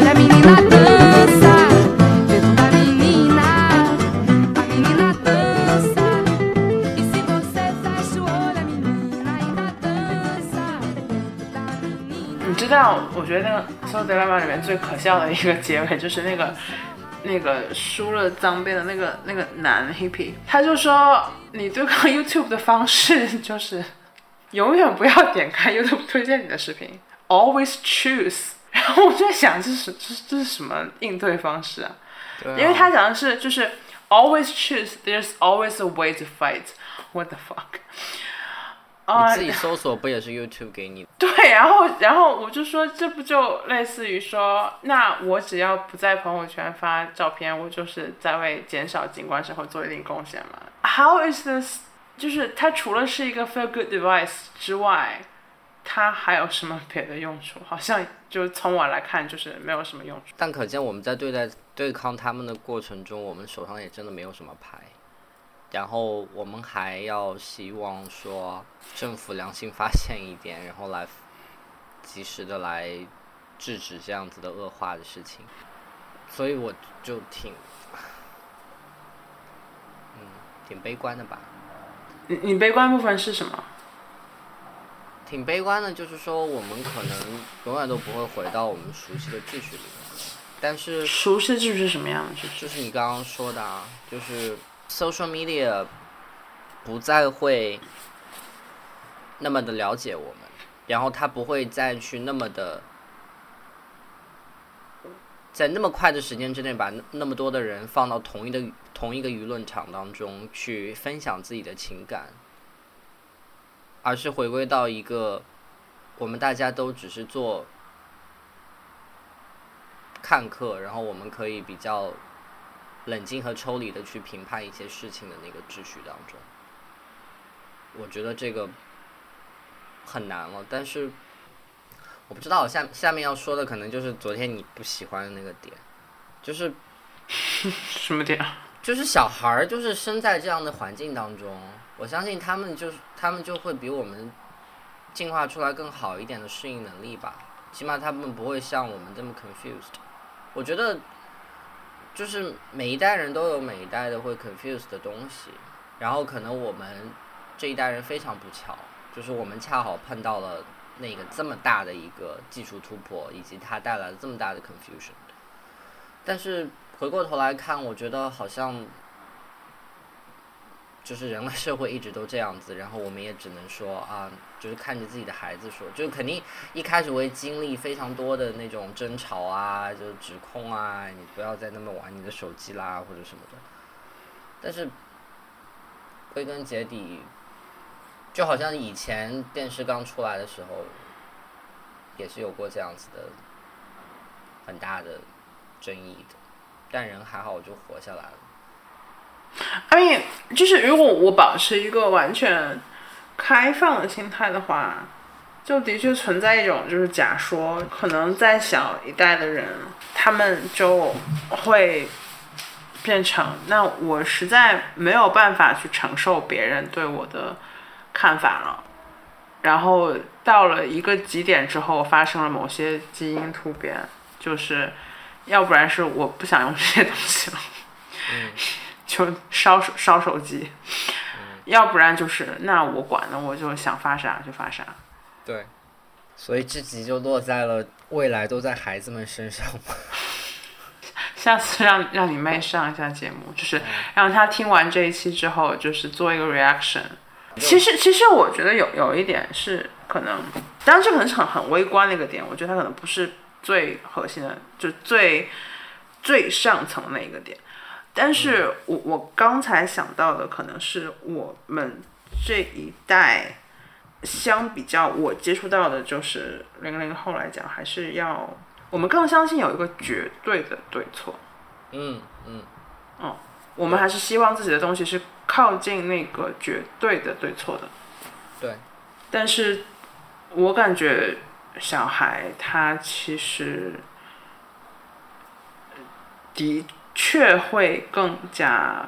我觉得那个《So Dilemma》里面最可笑的一个结尾，就是那个那个梳了脏辫的那个那个男 hippie，他就说你对抗 YouTube 的方式就是永远不要点开 YouTube 推荐你的视频，always choose。然后我就在想，这是这是这是什么应对方式啊？因为他讲的是就是 always choose，there's always a way to fight。What the fuck？啊你自己搜索不也是 YouTube 给你的？对，然后然后我就说，这不就类似于说，那我只要不在朋友圈发照片，我就是在为减少景观生活做一定贡献嘛？How is this？就是它除了是一个 feel good device 之外，它还有什么别的用处？好像就从我来看，就是没有什么用处。但可见我们在对待对抗他们的过程中，我们手上也真的没有什么牌。然后我们还要希望说政府良心发现一点，然后来及时的来制止这样子的恶化的事情。所以我就挺，嗯，挺悲观的吧。你你悲观部分是什么？挺悲观的，就是说我们可能永远都不会回到我们熟悉的秩序里面。但是熟悉秩序是什么样的？就是你刚刚说的啊，就是 social media 不再会那么的了解我们，然后他不会再去那么的在那么快的时间之内把那么多的人放到同一的同一个舆论场当中去分享自己的情感，而是回归到一个我们大家都只是做看客，然后我们可以比较冷静和抽离的去评判一些事情的那个秩序当中。我觉得这个很难了，但是我不知道下下面要说的可能就是昨天你不喜欢的那个点，就是 什么点？就是小孩儿就是生在这样的环境当中，我相信他们就是他们就会比我们进化出来更好一点的适应能力吧，起码他们不会像我们这么 confused。我觉得就是每一代人都有每一代的会 confuse 的东西，然后可能我们这一代人非常不巧，就是我们恰好碰到了那个这么大的一个技术突破，以及它带来了这么大的 confusion。但是回过头来看，我觉得好像就是人类社会一直都这样子，然后我们也只能说啊，就是看着自己的孩子说，就肯定一开始会经历非常多的那种争吵啊，就是指控啊，你不要再那么玩你的手机啦或者什么的。但是归根结底，就好像以前电视刚出来的时候，也是有过这样子的很大的争议的，但人还好就活下来了。I mean，就是如果我保持一个完全开放的心态的话，就的确存在一种就是假说，可能在小一代的人，他们就会变成那我实在没有办法去承受别人对我的看法了，然后到了一个极点之后，发生了某些基因突变，就是要不然是我不想用这些东西了。就烧手烧手机，要不然就是那我管了，我就想发啥就发啥。对，所以这集就落在了未来都在孩子们身上嘛。下次让让你妹上一下节目，就是让她听完这一期之后，就是做一个 reaction。其实其实我觉得有有一点是可能，当然这可能是很很微观的一个点，我觉得它可能不是最核心的，就最最上层的那一个点。但是我我刚才想到的可能是我们这一代相比较我接触到的，就是零零后来讲，还是要我们更相信有一个绝对的对错。嗯嗯，我们还是希望自己的东西是靠近那个绝对的对错的。对。但是我感觉小孩他其实的确会更加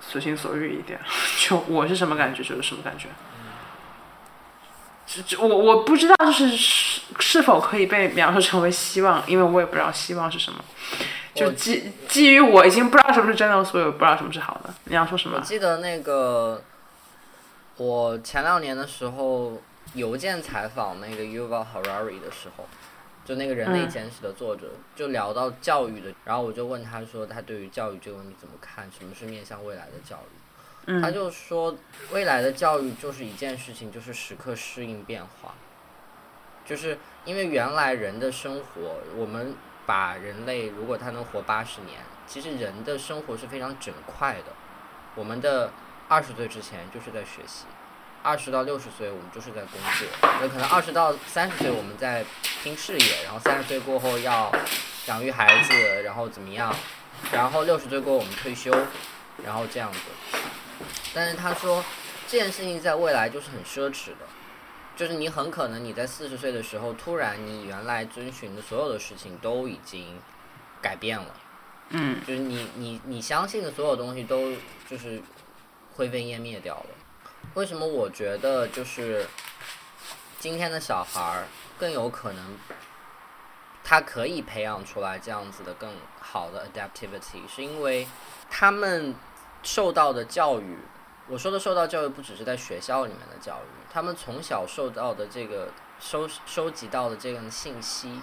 随心所欲一点。就我是什么感觉就是什么感觉。我我不知道，就是是是否可以被描述成为希望，因为我也不知道希望是什么。就基基于我已经不知道什么是真的，所以我不知道什么是好的。你要说什么？我记得那个我前两年的时候邮件采访那个 Yuval Harari 的时候，就那个人类嗯简史的作者，就聊到教育的，然后我就问他说他对于教育这个问题怎么看，什么是面向未来的教育？嗯他就说，未来的教育就是一件事情，就是时刻适应变化，就是因为原来人的生活，我们把人类如果他能活八十年，其实人的生活是非常整块的。我们的二十岁之前就是在学习，二十到六十岁我们就是在工作，有可能二十到三十岁我们在拼事业，然后三十岁过后要养育孩子，然后怎么样，然后六十岁过后我们退休，然后这样子。但是他说这件事情在未来就是很奢侈的，就是你很可能你在四十岁的时候，突然你原来遵循的所有的事情都已经改变了。嗯，就是你你你相信的所有东西都就是灰飞烟灭掉了。为什么我觉得就是今天的小孩儿更有可能，他可以培养出来这样子的更好的 adaptivity，是因为他们受到的教育，我说的受到教育不只是在学校里面的教育，他们从小受到的这个收收集到的这个信息。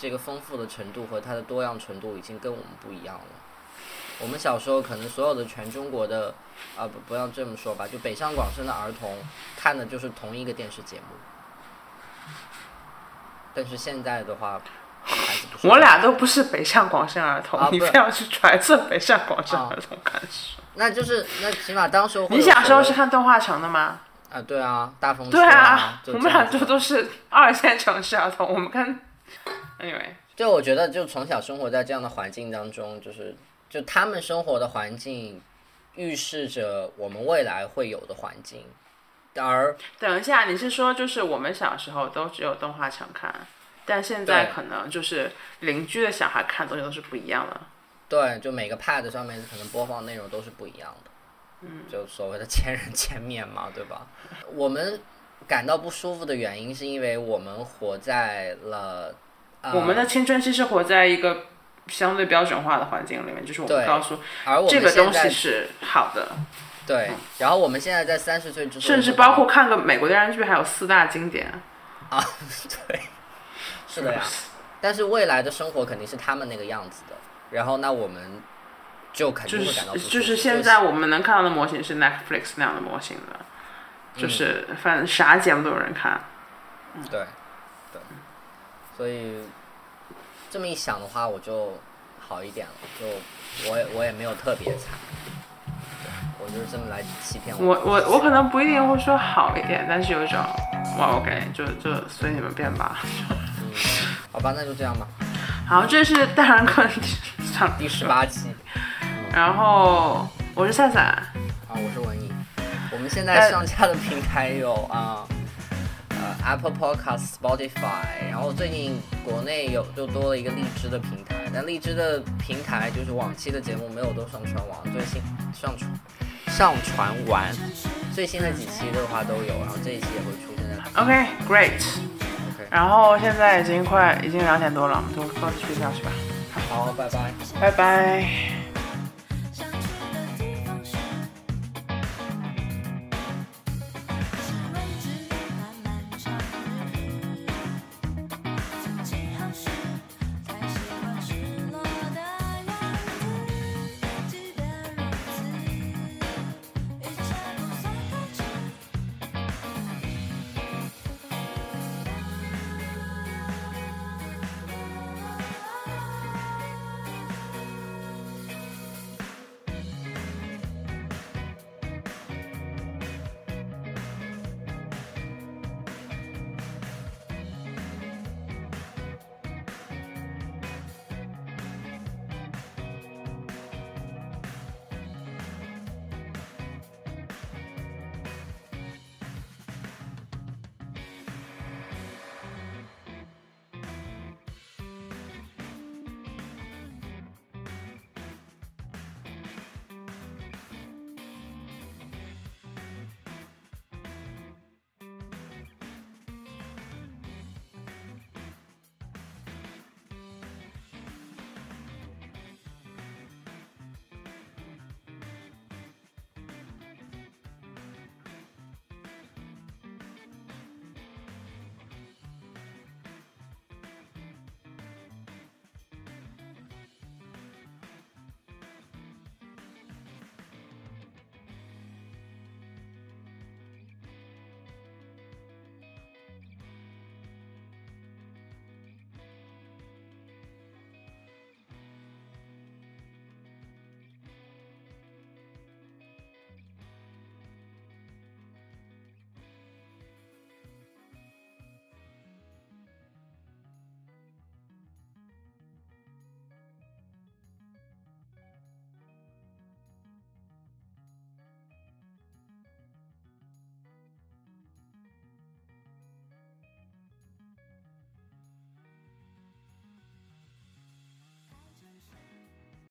这个丰富的程度和它的多样程度已经跟我们不一样了。我们小时候可能所有的全中国的，啊不不要这么说吧，就北上广深的儿童看的就是同一个电视节目。但是现在的话，我俩都不是北上广深儿童，你非要去揣测北上广深啊儿童看书。那就是那起码当时会你小时候是看动画城的吗？啊对啊大风车对啊，我们俩这样子就都是二线城市儿童，我们看，anyway，就我觉得，就从小生活在这样的环境当中，就是就他们生活的环境，预示着我们未来会有的环境，而等一下，你是说就是我们小时候都只有动画城看，但现在可能就是邻居的小孩看东西都是不一样的。对，就每个 pad 上面可能播放内容都是不一样的，嗯，就所谓的 千人千面嘛，对吧？我们感到不舒服的原因是因为我们活在了，呃、我们的青春期是活在一个相对标准化的环境里面，就是我们告诉而我们这个东西是好的，对，然后我们现在在三十岁之后，甚至包括看个美国电视剧，还有四大经典。啊，对，是的呀。但是未来的生活肯定是他们那个样子的，然后那我们就肯定就会感到就是现在我们能看到的模型是 Netflix 那样的模型的，嗯就是反正啥节目都有人看。对对，所以这么一想的话，我就好一点了，就我也我也没有特别惨，对我就是这么来欺骗我我我可能不一定会说好一点，但是有一种哇，OK，就就随你们便吧。好吧，那就这样吧。好，这是大人课上第十八期 然后我是赛赛，啊，我是文艺。我们现在上架的平台有啊。呃，Apple Podcast、Spotify，然后最近国内有就多了一个荔枝的平台，但荔枝的平台就是往期的节目没有都上传完，最新上传上传完，最新的几期的话都有，然后这一期也会出现在 OK，Great、OK。然后现在已经快已经两点多了，我们就各自睡觉去吧。好，拜拜。拜拜。